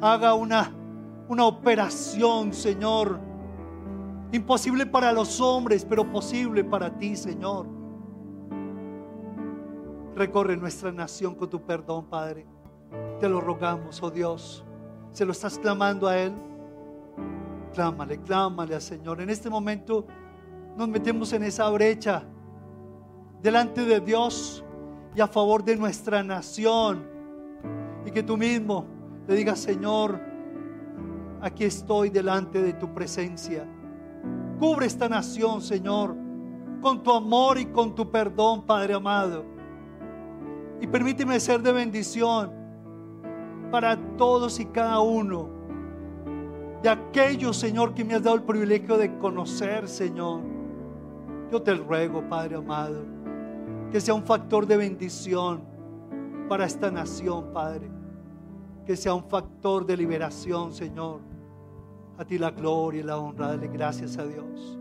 haga una, una operación, Señor. Imposible para los hombres, pero posible para ti, Señor. Recorre nuestra nación con tu perdón, Padre. Te lo rogamos, oh Dios. ¿Se lo estás clamando a Él? Clámale, clámale al Señor. En este momento nos metemos en esa brecha delante de Dios y a favor de nuestra nación. Y que tú mismo le digas, Señor, aquí estoy delante de tu presencia. Cubre esta nación, Señor, con tu amor y con tu perdón, Padre amado. Y permíteme ser de bendición para todos y cada uno de aquellos, Señor, que me has dado el privilegio de conocer, Señor. Yo te ruego, Padre amado, que sea un factor de bendición para esta nación, Padre. Que sea un factor de liberación, Señor. A ti la gloria y la honra. Dale gracias a Dios.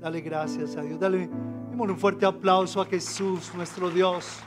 Dale gracias a Dios. Dale, un fuerte aplauso a Jesús, nuestro Dios.